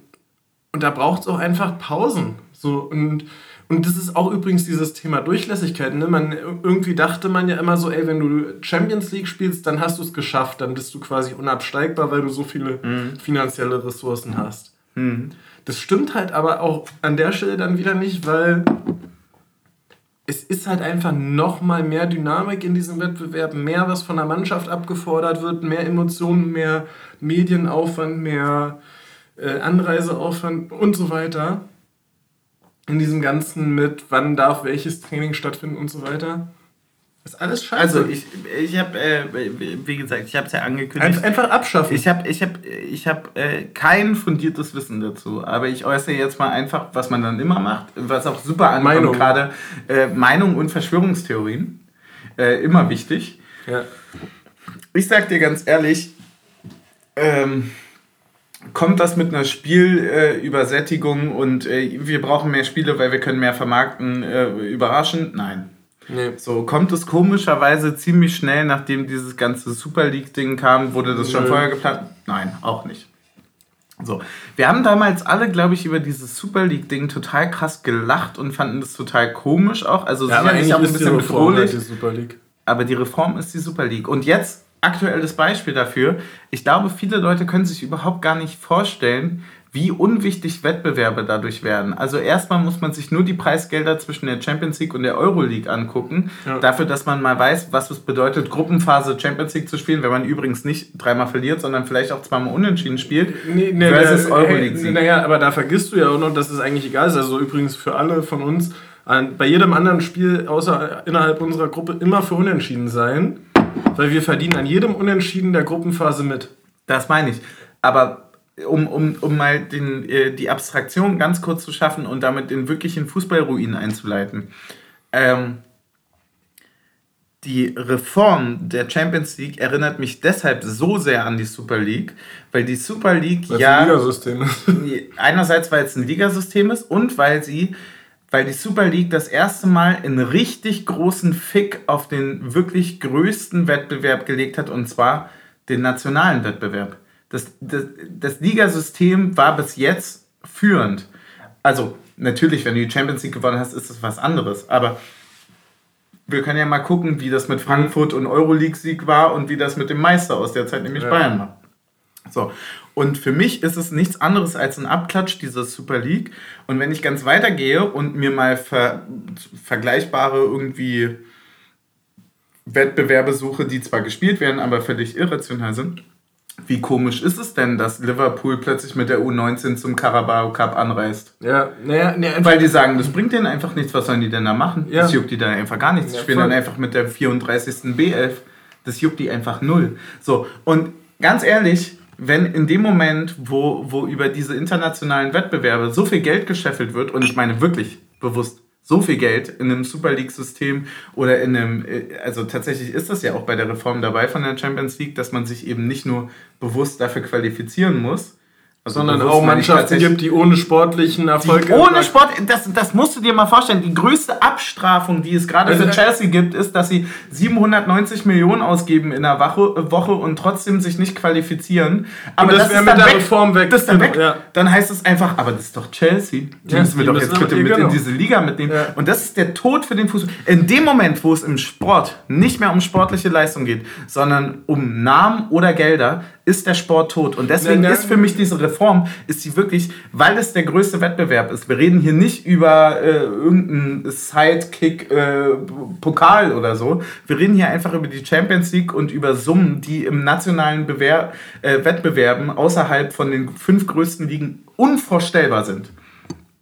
und da braucht es auch einfach Pausen. So, und, und das ist auch übrigens dieses Thema Durchlässigkeit. Ne? Man, irgendwie dachte man ja immer so, ey, wenn du Champions League spielst, dann hast du es geschafft, dann bist du quasi unabsteigbar, weil du so viele mhm. finanzielle Ressourcen hast. Mhm. Das stimmt halt aber auch an der Stelle dann wieder nicht, weil es ist halt einfach noch mal mehr Dynamik in diesem Wettbewerb, mehr was von der Mannschaft abgefordert wird, mehr Emotionen, mehr Medienaufwand, mehr äh, Anreiseaufwand und so weiter. In diesem Ganzen mit, wann darf welches Training stattfinden und so weiter.
Ist alles scheiße. Also ich, ich habe, äh, wie gesagt, ich habe es ja angekündigt.
Einfach abschaffen.
Ich habe ich hab, ich hab, äh, kein fundiertes Wissen dazu, aber ich äußere jetzt mal einfach, was man dann immer macht, was auch super ankommt gerade, äh, Meinung und Verschwörungstheorien. Äh, immer wichtig. Ja. Ich sag dir ganz ehrlich, ähm, kommt das mit einer Spielübersättigung und äh, wir brauchen mehr Spiele, weil wir können mehr vermarkten, äh, überraschend? Nein. Nee. So kommt es komischerweise ziemlich schnell, nachdem dieses ganze Super League-Ding kam, wurde das schon nee. vorher geplant? Nein, auch nicht. So, wir haben damals alle, glaube ich, über dieses Super League-Ding total krass gelacht und fanden das total komisch auch. Also ja, sicherlich auch ein bisschen bedrohlich. Aber die Reform ist die Super League. Und jetzt aktuelles Beispiel dafür. Ich glaube, viele Leute können sich überhaupt gar nicht vorstellen, wie unwichtig Wettbewerbe dadurch werden. Also erstmal muss man sich nur die Preisgelder zwischen der Champions League und der Euroleague angucken. Ja. Dafür, dass man mal weiß, was es bedeutet, Gruppenphase Champions League zu spielen, wenn man übrigens nicht dreimal verliert, sondern vielleicht auch zweimal unentschieden spielt. Nee, nee,
versus der, Euroleague. Naja, aber da vergisst du ja auch noch, dass es eigentlich egal ist. Also übrigens für alle von uns, bei jedem anderen Spiel außer innerhalb unserer Gruppe immer für Unentschieden sein, weil wir verdienen an jedem Unentschieden der Gruppenphase mit.
Das meine ich. Aber um, um, um mal den, äh, die Abstraktion ganz kurz zu schaffen und damit den wirklichen Fußballruin einzuleiten. Ähm, die Reform der Champions League erinnert mich deshalb so sehr an die Super League, weil die Super League
Weil's
ja
ein Ligasystem ist.
einerseits weil es ein Ligasystem ist und weil sie weil die Super League das erste Mal einen richtig großen Fick auf den wirklich größten Wettbewerb gelegt hat und zwar den nationalen Wettbewerb. Das, das, das Ligasystem war bis jetzt führend. Also natürlich, wenn du die Champions League gewonnen hast, ist das was anderes. Aber wir können ja mal gucken, wie das mit Frankfurt und Euroleague-Sieg war und wie das mit dem Meister aus der Zeit, nämlich
Ja.
Bayern war. So. Und für mich ist es nichts anderes als ein Abklatsch dieser Super League. Und wenn ich ganz weitergehe und mir mal ver vergleichbare irgendwie Wettbewerbe suche, die zwar gespielt werden, aber völlig irrational sind, wie komisch ist es denn, dass Liverpool plötzlich mit der U19 zum Carabao Cup anreist?
Ja, naja, nee,
Weil die sagen, das bringt denen einfach nichts, was sollen die denn da machen?
Ja.
Das juckt die dann einfach gar nichts. Die
Ja,
spielen
voll.
dann einfach mit der 34. B11. Das juckt die einfach null. So, und ganz ehrlich, wenn in dem Moment, wo, wo über diese internationalen Wettbewerbe so viel Geld gescheffelt wird, und ich meine wirklich bewusst so viel Geld in einem Super League-System oder in einem, äh, also tatsächlich ist das ja auch bei der Reform dabei von der Champions League, dass man sich eben nicht nur bewusst dafür qualifizieren muss,
sondern
bewusst
auch Mannschaften gibt, die ohne sportlichen Erfolg.
die ohne Sport, das, das musst du dir mal vorstellen. Die größte Abstrafung, die es gerade für
Also, äh,
Chelsea gibt, ist, dass sie 790 Millionen ausgeben in der Woche, Woche und trotzdem sich nicht qualifizieren. Aber
das wär
ist
mit der Reform weg.
Das ist dann
Genau,
weg.
ja.
Dann heißt es einfach, aber das ist doch Chelsea. Die
Ja,
müssen wir
die
doch
müssen
jetzt bitte mit
genau.
in diese Liga mitnehmen.
Ja.
Und das ist der Tod für den Fußball. In dem Moment, wo es im Sport nicht mehr um sportliche Leistung geht, sondern um Namen oder Gelder, ist der Sport tot. Und deswegen ist für mich diese Reform, ist sie wirklich, weil es der größte Wettbewerb ist. Wir reden hier nicht über äh, irgendeinen Sidekick-Pokal oder so. Wir reden hier einfach über die Champions League und über Summen, die im nationalen Bewer äh, Wettbewerben außerhalb von den fünf größten Ligen unvorstellbar sind.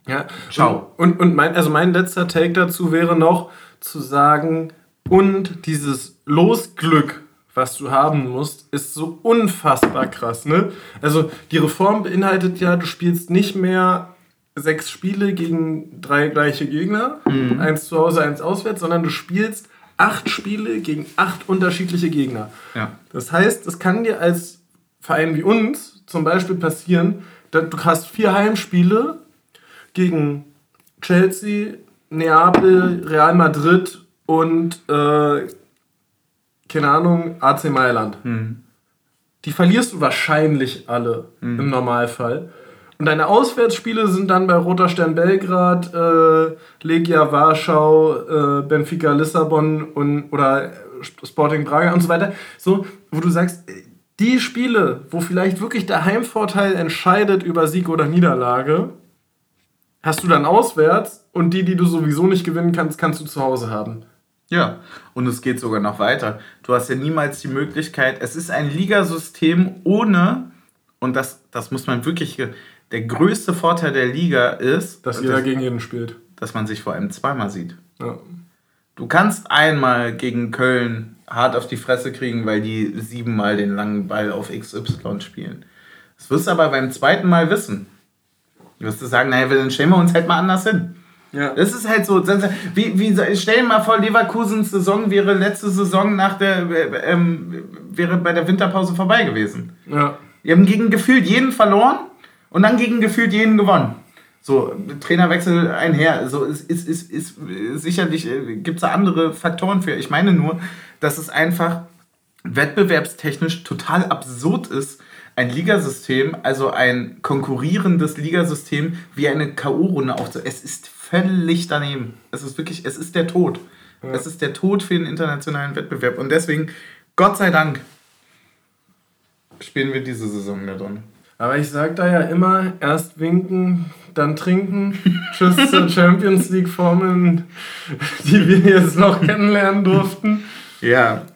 Ja.
Ciao.
Und, und mein, also mein letzter Take dazu wäre noch zu sagen, und dieses Losglück, was du haben musst, ist so unfassbar krass. Ne? Also die Reform beinhaltet ja, du spielst nicht mehr sechs Spiele gegen drei gleiche Gegner, eins zu Hause, eins auswärts, sondern du spielst acht Spiele gegen acht unterschiedliche Gegner.
Ja.
Das heißt, es kann dir als Verein wie uns zum Beispiel passieren, dass du hast vier Heimspiele gegen Chelsea, Neapel, Real Madrid und äh, keine Ahnung, AC Mailand. Die verlierst du wahrscheinlich alle im Normalfall. Und deine Auswärtsspiele sind dann bei Roter Stern Belgrad, äh, Legia Warschau, äh, Benfica Lissabon und, oder äh, Sporting Braga und so weiter. So, wo du sagst, äh, die Spiele, wo vielleicht wirklich der Heimvorteil entscheidet über Sieg oder Niederlage, hast du dann auswärts und die, die du sowieso nicht gewinnen kannst, kannst du zu Hause haben.
Ja, und es geht sogar noch weiter. Du hast ja niemals die Möglichkeit, es ist ein Ligasystem ohne, und das, das muss man wirklich, der größte Vorteil der Liga ist,
Dass jeder gegen jeden spielt.
dass man sich vor allem zweimal sieht.
Ja.
Du kannst einmal gegen Köln hart auf die Fresse kriegen, weil die siebenmal den langen Ball auf XY spielen. Das wirst du aber beim zweiten Mal wissen. Du wirst du sagen, naja, dann stellen wir uns halt mal anders hin.
Ja.
Das ist halt so. Wie, wie, stell dir mal vor, Leverkusens Saison wäre letzte Saison nach der, äh, ähm, wäre bei der Winterpause vorbei gewesen.
ja.
Die haben gegen gefühlt jeden verloren und dann gegen gefühlt jeden gewonnen. So, Trainerwechsel einher. So, ist, ist, ist, ist sicherlich äh, gibt es da andere Faktoren für. Ich meine nur, dass es einfach wettbewerbstechnisch total absurd ist, ein Ligasystem, also ein konkurrierendes Ligasystem wie eine K.O.-Runde aufzunehmen. Es ist völlig daneben. Es ist wirklich, es ist der Tod. Es ist der Tod für den internationalen Wettbewerb. Und deswegen, Gott sei Dank, spielen wir diese Saison da drin.
Aber ich sag da ja immer, erst winken, dann trinken. Tschüss zur Champions League Formeln, die wir jetzt noch kennenlernen durften.
Ja.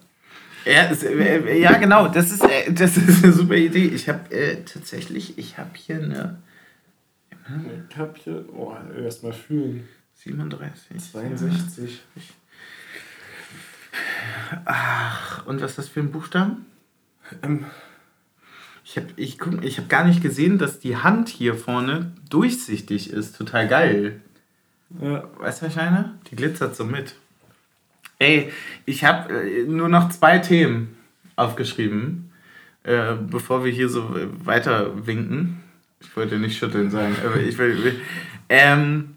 Ja, es, äh, ja genau, das ist, äh, das ist eine super Idee. Ich habe äh, tatsächlich, ich habe hier eine
Ich hab hier, oh, erstmal fühlen.
37.
62.
Ach, und was ist das für ein Buchstaben?
Ähm,
Ich habe ich, guck- ich hab gar nicht gesehen, dass die Hand hier vorne durchsichtig ist. Total geil.
Ja.
Weißt du, was ich meine? Die glitzert so mit. Ey, ich habe äh, nur noch zwei Themen aufgeschrieben, äh, bevor wir hier so weiter winken. Ich wollte nicht schütteln sagen, aber ich will. will ähm,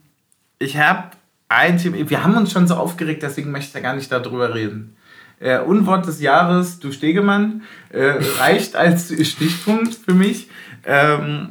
ich habe ein Thema. Wir haben uns schon so aufgeregt, deswegen möchte ich da gar nicht darüber reden. Äh, Unwort des Jahres, du Stegemann, äh, reicht als Stichpunkt für mich. Ähm,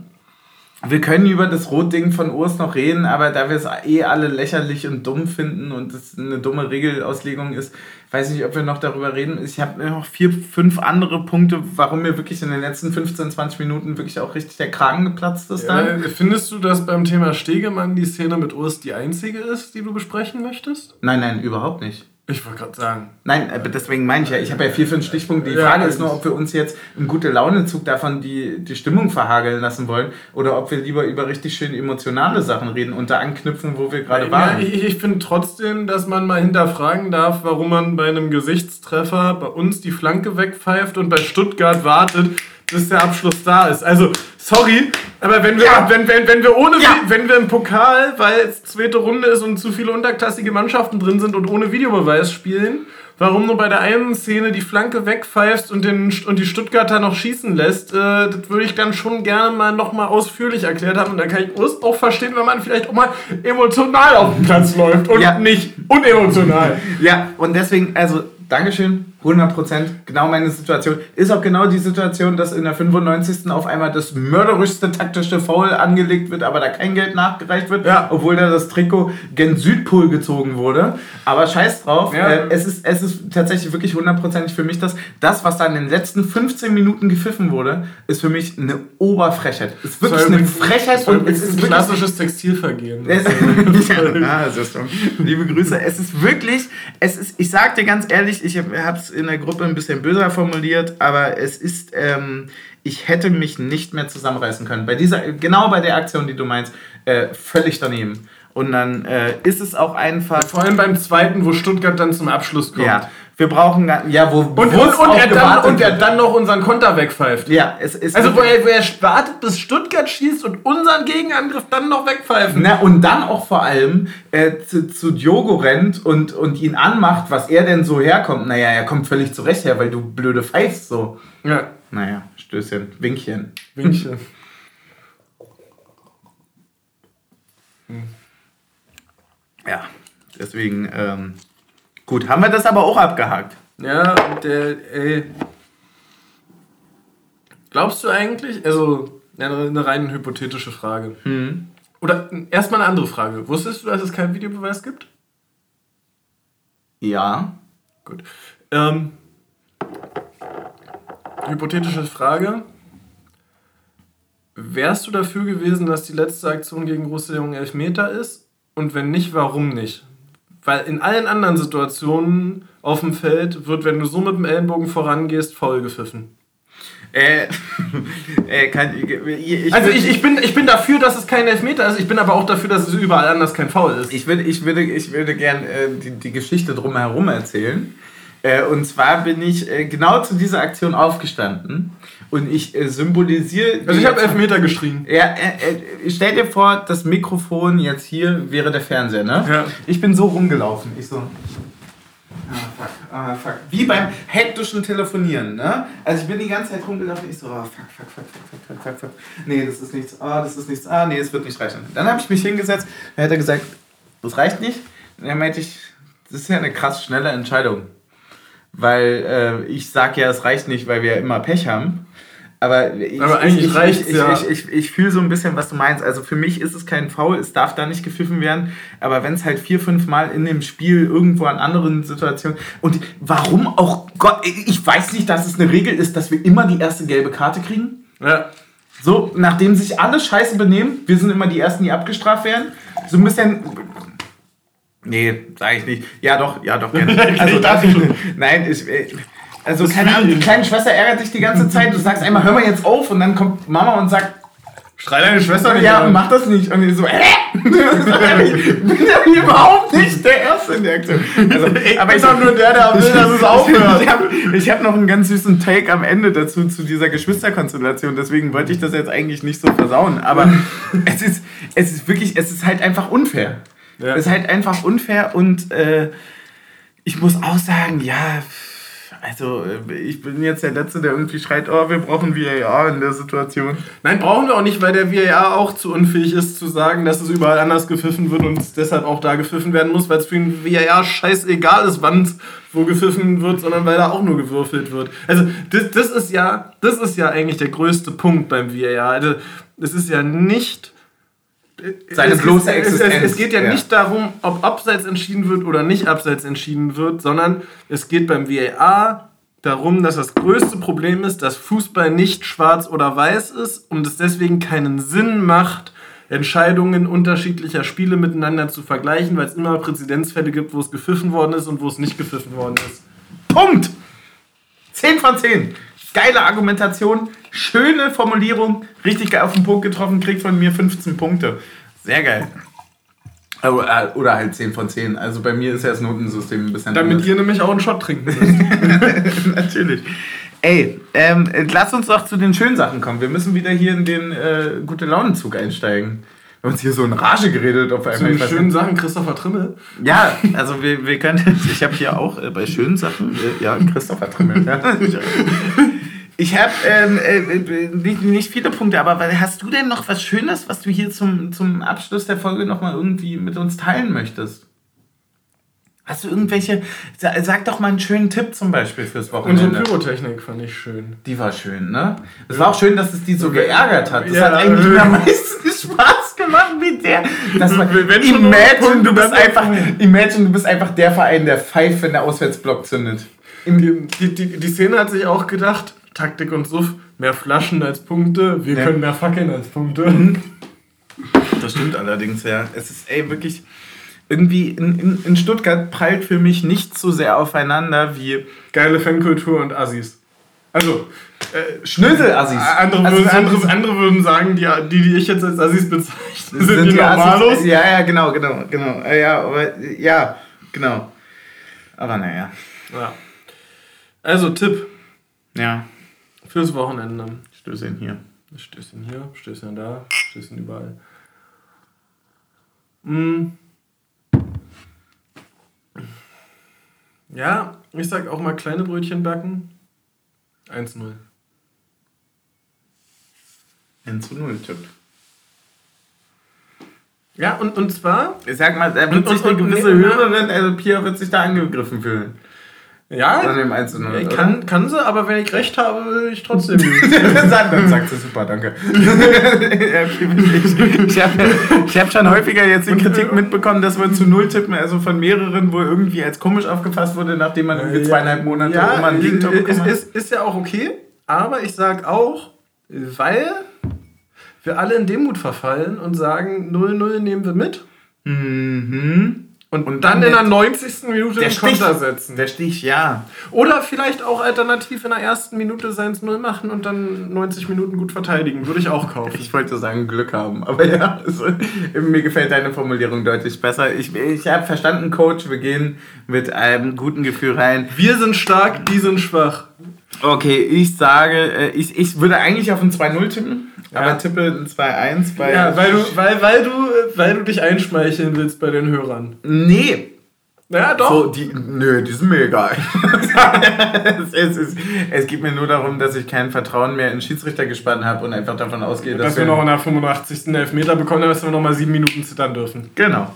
wir können über das Rotding von Urs noch reden, aber da wir es eh alle lächerlich und dumm finden und es eine dumme Regelauslegung ist, weiß ich nicht, ob wir noch darüber reden. Ich habe noch vier, fünf andere Punkte, warum mir wirklich in den letzten 15, 20 Minuten wirklich auch richtig der Kragen geplatzt ist. Dann.
Äh, findest du, dass beim Thema Stegemann die Szene mit Urs die einzige ist, die du besprechen möchtest?
Nein, nein, überhaupt nicht.
Ich wollte gerade sagen.
Nein, aber deswegen meine ich ja, ich habe ja vier, fünf Stichpunkte. Die
Ja,
Frage ist nur, ob wir uns jetzt im gute Laune-Zug davon die, die Stimmung verhageln lassen wollen oder ob wir lieber über richtig schön emotionale Sachen reden und da anknüpfen, wo wir gerade
Ja,
waren.
ich ich finde trotzdem, dass man mal hinterfragen darf, warum man bei einem Gesichtstreffer bei uns die Flanke wegpfeift und bei Stuttgart wartet, bis der Abschluss da ist. Also, sorry, aber wenn wir,
Ja.
wenn, wenn, wenn wir ohne,
Ja.
wenn wir im Pokal, weil es zweite Runde ist und zu viele unterklassige Mannschaften drin sind und ohne Videobeweis spielen, warum nur bei der einen Szene die Flanke wegpfeifst und, den, und die Stuttgarter noch schießen lässt, äh, das würde ich dann schon gerne mal nochmal ausführlich erklärt haben. Und da kann ich Urs auch verstehen, wenn man vielleicht auch mal emotional auf den Platz läuft und
Ja.
nicht unemotional.
Ja, und deswegen, also, Dankeschön, 100%, genau meine Situation. Ist auch genau die Situation, dass in der 95. auf einmal das mörderischste taktische Foul angelegt wird, aber da kein Geld nachgereicht wird,
Ja.
obwohl da das Trikot gen Südpol gezogen wurde. Aber scheiß drauf,
Ja.
äh, es, ist, es ist tatsächlich wirklich hundertprozentig für mich das, das, was da in den letzten 15 Minuten gepfiffen wurde, ist für mich eine Oberfrechheit. Ist wirklich eine Frechheit und es ist
ein klassisches Textilvergehen.
es, ja, das ist schon. Liebe Grüße. Es ist wirklich, es ist, ich sag dir ganz ehrlich, ich habe es in der Gruppe ein bisschen böser formuliert, aber es ist, ähm, ich hätte mich nicht mehr zusammenreißen können. Bei dieser, genau bei der Aktion, die du meinst, äh, völlig daneben. Und dann äh, ist es auch einfach.
Vor allem beim zweiten, wo Stuttgart dann zum Abschluss kommt.
Ja, wir brauchen, ja, wo
Und,
wo
und, und, er dann, und er dann noch unseren Konter wegpfeift.
ja, es ist
Also wo er, wo er wartet, bis Stuttgart schießt und unseren Gegenangriff dann noch wegpfeifen.
Na, und dann auch vor allem äh, zu, zu Diogo rennt und, und ihn anmacht, was er denn so herkommt. Naja, er kommt völlig zurecht her, weil du blöde pfeifst so.
Ja,
Naja, Stößchen, Winkchen.
Winkchen.
Ja, deswegen, ähm, gut, haben wir das aber auch abgehakt.
Ja, und der, ey. Glaubst du eigentlich, also eine rein hypothetische Frage. Oder erstmal eine andere Frage. Wusstest du, dass es keinen Videobeweis gibt?
Ja.
Gut. Ähm, hypothetische Frage. Wärst du dafür gewesen, dass die letzte Aktion gegen Roussillon Elfmeter ist? Und wenn nicht, warum nicht? Weil in allen anderen Situationen auf dem Feld wird, wenn du so mit dem Ellenbogen vorangehst, faul gepfiffen.
Äh, äh kann, ich, ich,
Also ich, ich, bin, ich bin dafür, dass es kein Elfmeter ist. Ich bin aber auch dafür, dass es überall anders kein Foul ist.
Ich würde, ich würde, ich würde gern äh, die, die Geschichte drumherum erzählen. Äh, und zwar bin ich äh, genau zu dieser Aktion aufgestanden und ich äh, symbolisiere.
Also ich habe Elfmeter geschrien.
Ja, äh, äh, stell dir vor, das Mikrofon jetzt hier wäre der Fernseher, ne?
Ja.
Ich bin so rumgelaufen. Ich so. Ah, fuck, ah, fuck. Wie beim hektischen Telefonieren, ne? Also ich bin die ganze Zeit rumgelaufen. Ich so, ah, fuck, fuck, fuck, fuck, fuck, fuck, fuck. Nee, das ist nichts. Ah, das ist nichts. Ah, nee, es wird nicht reichen. Dann habe ich mich hingesetzt. Dann hat er gesagt, das reicht nicht. Dann meinte ich, das ist ja eine krass schnelle Entscheidung. Weil äh, ich sag ja, es reicht nicht, weil wir ja immer Pech haben. Aber, ich,
Aber eigentlich
ich,
reicht's
ich, ich,
ja.
Ich, ich, ich fühle so ein bisschen, was du meinst. Also für mich ist es kein Foul, es darf da nicht gepfiffen werden. Aber wenn es halt vier, fünf Mal in dem Spiel irgendwo an anderen Situationen. Und warum auch Gott, ich weiß nicht, dass es eine Regel ist, dass wir immer die erste gelbe Karte kriegen.
Ja.
So, nachdem sich alle scheiße benehmen, wir sind immer die Ersten, die abgestraft werden. So ein bisschen. Nee, sage ich nicht. Ja, doch, ja, doch. Also, das, nein, ich. Also, keine Ahnung, die kleine Schwester ärgert sich die ganze Zeit. Du sagst einmal, hör mal jetzt auf, und dann kommt Mama und sagt,
Schrei deine Schwester nicht
Ja,
an.
mach das nicht. Und ich so, hä? ich bin ja überhaupt nicht der Erste in der Aktion. Also, aber
bin doch nur der, der will, dass es aufhört.
Ich habe ich hab noch einen ganz süßen Take am Ende dazu, zu dieser Geschwisterkonstellation. Deswegen wollte ich das jetzt eigentlich nicht so versauen. Aber es ist, es ist wirklich, es ist halt einfach unfair.
Ja.
Es ist halt einfach unfair und äh, ich muss auch sagen, ja, also äh, ich bin jetzt der Letzte, der irgendwie schreit, oh, wir brauchen VAR in der Situation.
Nein, brauchen wir auch nicht, weil der VAR auch zu unfähig ist, zu sagen, dass es überall anders gepfiffen wird und es deshalb auch da gepfiffen werden muss, weil es für den VAR scheißegal ist, wann es wo gepfiffen wird, sondern weil da auch nur gewürfelt wird. Also das, das ist ja, das ist ja eigentlich der größte Punkt beim VAR. Also es ist ja nicht
Seine
es,
bloße
es, es,
Existenz,
es geht ja,
ja.
nicht darum, ob abseits entschieden wird oder nicht abseits entschieden wird, sondern es geht beim VAR darum, dass das größte Problem ist, dass Fußball nicht schwarz oder weiß ist und es deswegen keinen Sinn macht, Entscheidungen unterschiedlicher Spiele miteinander zu vergleichen, weil es immer Präzedenzfälle gibt, wo es gepfiffen worden ist und wo es nicht gepfiffen worden ist.
Punkt! 10 von 10. Geile Argumentation, schöne Formulierung, richtig geil auf den Punkt getroffen, kriegt von mir 15 Punkte. Sehr geil. Oder oder halt 10 von 10. Also bei mir ist ja das Notensystem ein bisschen
Damit
anders.
ihr nämlich auch einen Shot trinken müsst.
Natürlich. Ey, ähm, lass uns doch zu den schönen Sachen kommen. Wir müssen wieder hier in den äh, gute Launenzug einsteigen. Wir haben uns hier so in Rage geredet auf
Zu
einmal.
den
Ich weiß
schönen. Sachen Christopher Trimmel.
Ja, also wir, wir können. Ich habe hier auch äh, bei schönen Sachen. Äh, ja, Christopher Trimmel. Ja. Ich habe ähm, äh, nicht, nicht viele Punkte, aber hast du denn noch was Schönes, was du hier zum, zum Abschluss der Folge nochmal irgendwie mit uns teilen möchtest? Hast du irgendwelche. sa- Sag doch mal einen schönen Tipp zum Beispiel fürs
Unsere
Wochenende.
Pyrotechnik fand ich schön.
Die war schön, ne? Es war auch schön, dass es die so geärgert hat. Das
Ja.
hat eigentlich am meisten Spaß gemacht, wie der. Das war, imagine, du bist einfach, imagine, du bist einfach der Verein, der pfeift, wenn der Auswärtsblock zündet.
Die, die, die, die Szene hat sich auch gedacht, Taktik und Suff, mehr Flaschen als Punkte, wir
Ja.
können mehr Fackeln als Punkte.
Das stimmt allerdings, ja. Es ist, ey, wirklich. Irgendwie in, in, in Stuttgart prallt für mich nicht so sehr aufeinander wie
Geile Fankultur und Assis. Also, äh,
Schnöselassis.
andere,
Also so-
andere, andere würden sagen, die, die, die ich jetzt als Assis bezeichne, sind, die,
Assis-
Normalos.
Ja, ja, genau, genau, genau. Äh, Ja, aber, ja, genau. Aber naja.
Ja. Also, Tipp
Ja,
fürs Wochenende.
Stößchen hier.
Stößchen hier, Stößchen da, Stößchen überall. Mm. Ja, ich sag auch mal kleine Brötchen backen. 1-0.
1 zu 0 tippt.
Ja, und, und zwar,
Ich sag mal,
Und-
wird sich
und-
eine
und-
gewisse
nee,
Hörerin, also Pia wird sich da angegriffen fühlen. An
ja,
dem 1 zu 0.
ich
oder?
kann, kann sie, aber wenn ich recht habe, will ich trotzdem.
sagt- dann sagt sie super, danke. Ich habe ich hab schon häufiger jetzt die Kritik mitbekommen, dass wir zu Null tippen, also von mehreren, wo irgendwie als komisch aufgefasst wurde, nachdem man irgendwie zweieinhalb Monate
ja,
immer ein Gegentor
ist,
bekommen hat.
ist, ist ja auch okay, aber ich sag auch, weil wir alle in Demut verfallen und sagen, 0-0 nehmen wir mit
Mhm.
Und,
Und
dann,
dann
in der
der-
90. Minute den
Stich.
Konter setzen.
Der Stich, ja.
Oder vielleicht auch alternativ in der ersten Minute 1-0 machen und dann 90 Minuten gut verteidigen. Würde ich auch kaufen.
Ich wollte sagen, Glück haben, aber ja, also, mir gefällt deine Formulierung deutlich besser. Ich, ich habe verstanden, Coach, wir gehen mit einem guten Gefühl rein.
Wir sind stark, die sind schwach.
Okay, ich sage, äh, ich, ich würde eigentlich auf ein 2-0 tippen,
Ja.
aber tippe ein 2-1, weil.
Ja, weil du, weil, weil, du, weil du dich einschmeicheln willst bei den Hörern.
Nee.
Ja, doch.
So, die, nö, die sind mir egal. es, es, ist, es geht mir nur darum, dass ich kein Vertrauen mehr in Schiedsrichter gespannt habe und einfach davon ausgehe, dass,
dass wir noch in der 85. Elfmeter bekommen, dass wir noch mal sieben Minuten zittern dürfen.
Genau.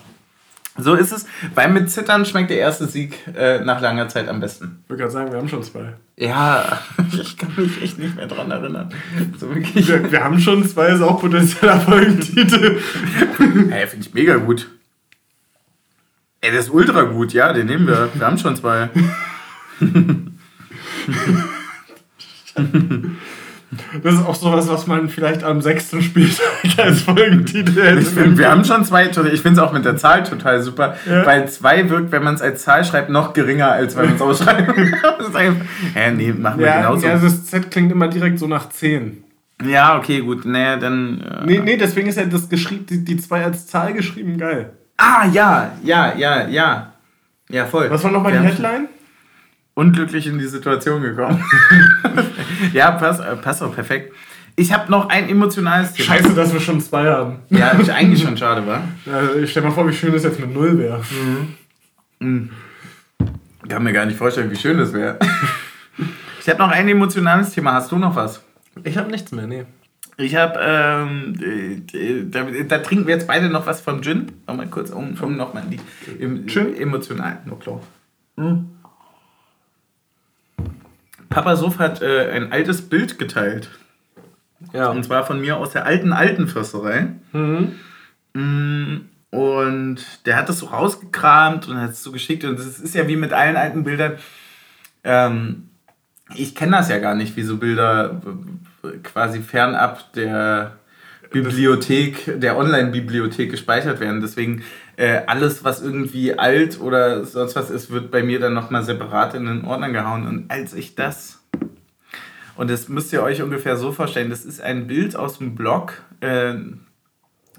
So ist es, weil mit Zittern schmeckt der erste Sieg äh, nach langer Zeit am besten.
Ich würde gerade sagen, wir haben schon zwei.
Ja, ich kann mich echt nicht mehr dran erinnern. So wirklich.
Wir, wir haben schon zwei saupotenzielle Folgentitel.
Hey, finde ich mega gut. Ey, das ist ultra gut, ja, den nehmen wir. Wir haben schon zwei.
Das ist auch sowas, was man vielleicht am sechsten Spieltag als Folgentitel hätte.
Ich find, wir haben schon zwei, ich finde es auch mit der Zahl total super,
Ja.
weil zwei wirkt, wenn man es als Zahl schreibt, noch geringer, als wenn man es ausschreibt. Das ist einfach- Hä, nee, machen wir
ja,
genauso.
ja, das Z klingt immer direkt so nach 10.
Ja, okay, gut. Naja, dann. Äh,
Nee, nee, deswegen ist ja das geschrieben, die, die zwei als Zahl geschrieben, geil.
Ah, ja, ja, ja, ja. Ja, voll.
Was war nochmal die Headline?
Unglücklich in die Situation gekommen. ja, passt, äh, passt auch perfekt. Ich habe noch ein emotionales Thema.
Scheiße, dass wir schon zwei haben.
Ja, ist eigentlich schon schade, war.
Ja, ich stell mal vor, wie schön das jetzt mit null wäre.
Ich kann mir gar nicht vorstellen, wie schön das wäre. Ich habe noch ein emotionales Thema. Hast du noch was?
Ich habe nichts mehr, nee.
Ich habe, ähm, äh, da, da trinken wir jetzt beide noch was von Gin. Nochmal kurz, um, um nochmal die im,
Gin?
emotional. No klar. Hm. Papa Sof hat äh, ein altes Bild geteilt.
Ja.
Und zwar von mir aus der alten, alten Försterei.
Mhm.
Mm, Und der hat das so rausgekramt und hat es so geschickt. Und das ist ja wie mit allen alten Bildern. Ähm, ich kenne das ja gar nicht, wie so Bilder äh, quasi fernab der Bibliothek, der Online-Bibliothek gespeichert werden. Deswegen äh, alles, was irgendwie alt oder sonst was ist, wird bei mir dann nochmal separat in den Ordner gehauen. Und als ich das und das müsst ihr euch ungefähr so vorstellen, das ist ein Bild aus dem Blog äh,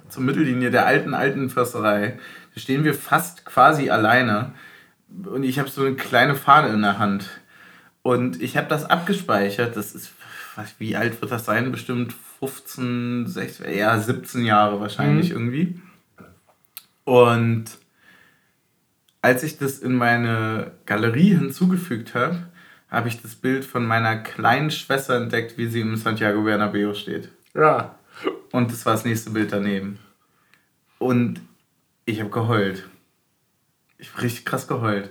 zur Mittellinie der alten, alten Försterei. Da stehen wir fast quasi alleine. Und ich habe so eine kleine Fahne in der Hand. Und ich habe das abgespeichert. Das ist, wie alt wird das sein? Bestimmt 15, 16, ja 17 Jahre wahrscheinlich irgendwie. Und als ich das in meine Galerie hinzugefügt habe, habe ich das Bild von meiner kleinen Schwester entdeckt, wie sie im Santiago Bernabeo steht.
Ja.
Und das war das nächste Bild daneben. Und ich habe geheult. Ich habe richtig krass geheult.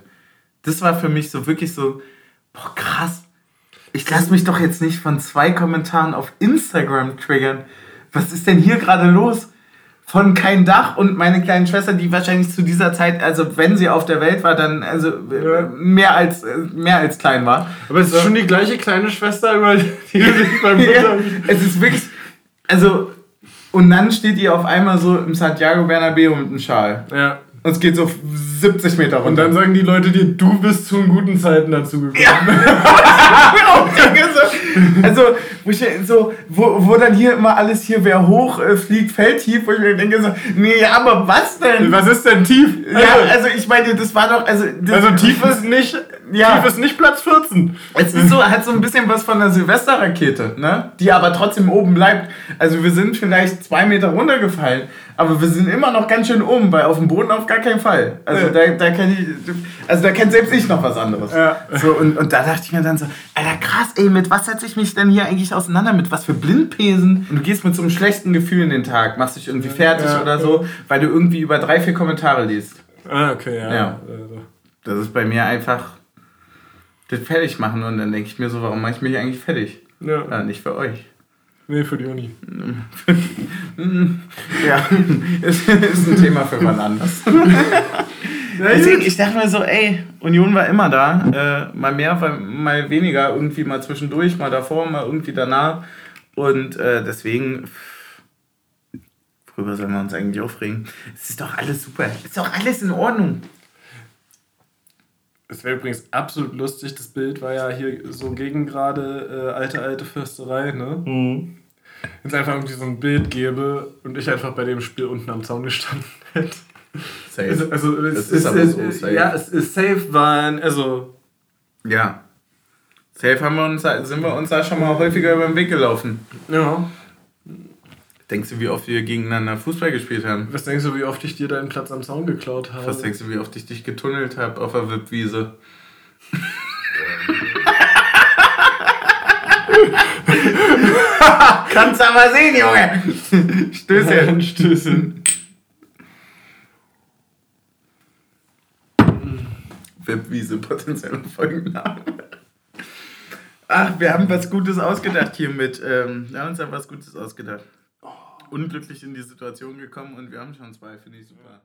Das war für mich so wirklich so, boah, krass. Ich lasse mich doch jetzt nicht von zwei Kommentaren auf Instagram triggern. Was ist denn hier gerade los? Von kein Dach und meine kleine Schwester, die wahrscheinlich zu dieser Zeit, also wenn sie auf der Welt war, dann also
Ja.
mehr als mehr als klein war.
Aber es ist schon die gleiche kleine Schwester, über die du dich beim
ja, es ist wirklich, also, und dann steht ihr auf einmal so im Santiago Bernabeo mit einem Schal.
Ja.
Und es geht so 70 Meter
Und
runter.
dann sagen die Leute dir, du bist zu guten Zeiten dazu gekommen.
also, wo, ich so, wo, wo dann hier immer alles hier, wer hoch äh, fliegt, fällt tief, wo ich mir denke so, nee, aber was denn?
Was ist denn tief?
Ja, also ich meine, das war doch, also...
Also tief ist nicht,
Ja.
tief ist nicht Platz 14.
Es ist so, hat so ein bisschen was von einer Silvesterrakete, ne? Die aber trotzdem oben bleibt. Also wir sind vielleicht zwei Meter runtergefallen, aber wir sind immer noch ganz schön oben, weil auf dem Boden auf gar keinen Fall. Also
Ja.
da, da kenn ich, also da kennt selbst ich noch was anderes.
Ja.
So, und, und da dachte ich mir dann so, Alter krass, ey, mit was setze ich mich denn hier eigentlich auseinander? Mit was für Blindpesen? Und du gehst mit so einem schlechten Gefühl in den Tag, machst dich irgendwie fertig
Ja.
oder so, weil du irgendwie über drei, vier Kommentare liest.
Ah, okay, ja.
Ja.
Also.
Das ist bei mir einfach das fertig machen und dann denke ich mir so, warum mache ich mich eigentlich fertig?
Ja.
Ja, nicht für euch.
Nee, für die Uni.
Ja, ist, ist ein Thema für wann anders. Deswegen, ich dachte mir so, ey, Union war immer da. Äh, mal mehr, mal weniger, irgendwie mal zwischendurch, mal davor, mal irgendwie danach. Und äh, deswegen, worüber sollen wir uns eigentlich aufregen? Es ist doch alles super. Es ist doch alles in Ordnung.
Es wäre übrigens absolut lustig, das Bild war ja hier so gegen gerade äh, alte, alte Fürsterei, ne? Wenn es einfach irgendwie so ein Bild gäbe und ich einfach bei dem Spiel unten am Zaun gestanden hätte.
Safe.
Also, also es ist,
ist aber
es,
so safe.
Ja, es ist safe, weil, also,
Ja. Safe haben wir uns, sind wir uns da schon mal häufiger über den Weg gelaufen.
ja.
Denkst du, wie oft wir gegeneinander Fußball gespielt haben?
Was denkst du, wie oft ich dir deinen Platz am Zaun geklaut habe?
Was denkst du, wie oft ich dich getunnelt habe auf der Wippwiese? Kannst aber sehen, Junge! Stößchen.
Stößchen.
Webwiese, potenzieller Folgenname. Ach, wir haben was Gutes ausgedacht hiermit. Ähm, wir haben uns ja was Gutes ausgedacht. Unglücklich in die Situation gekommen und wir haben schon zwei, finde ich super.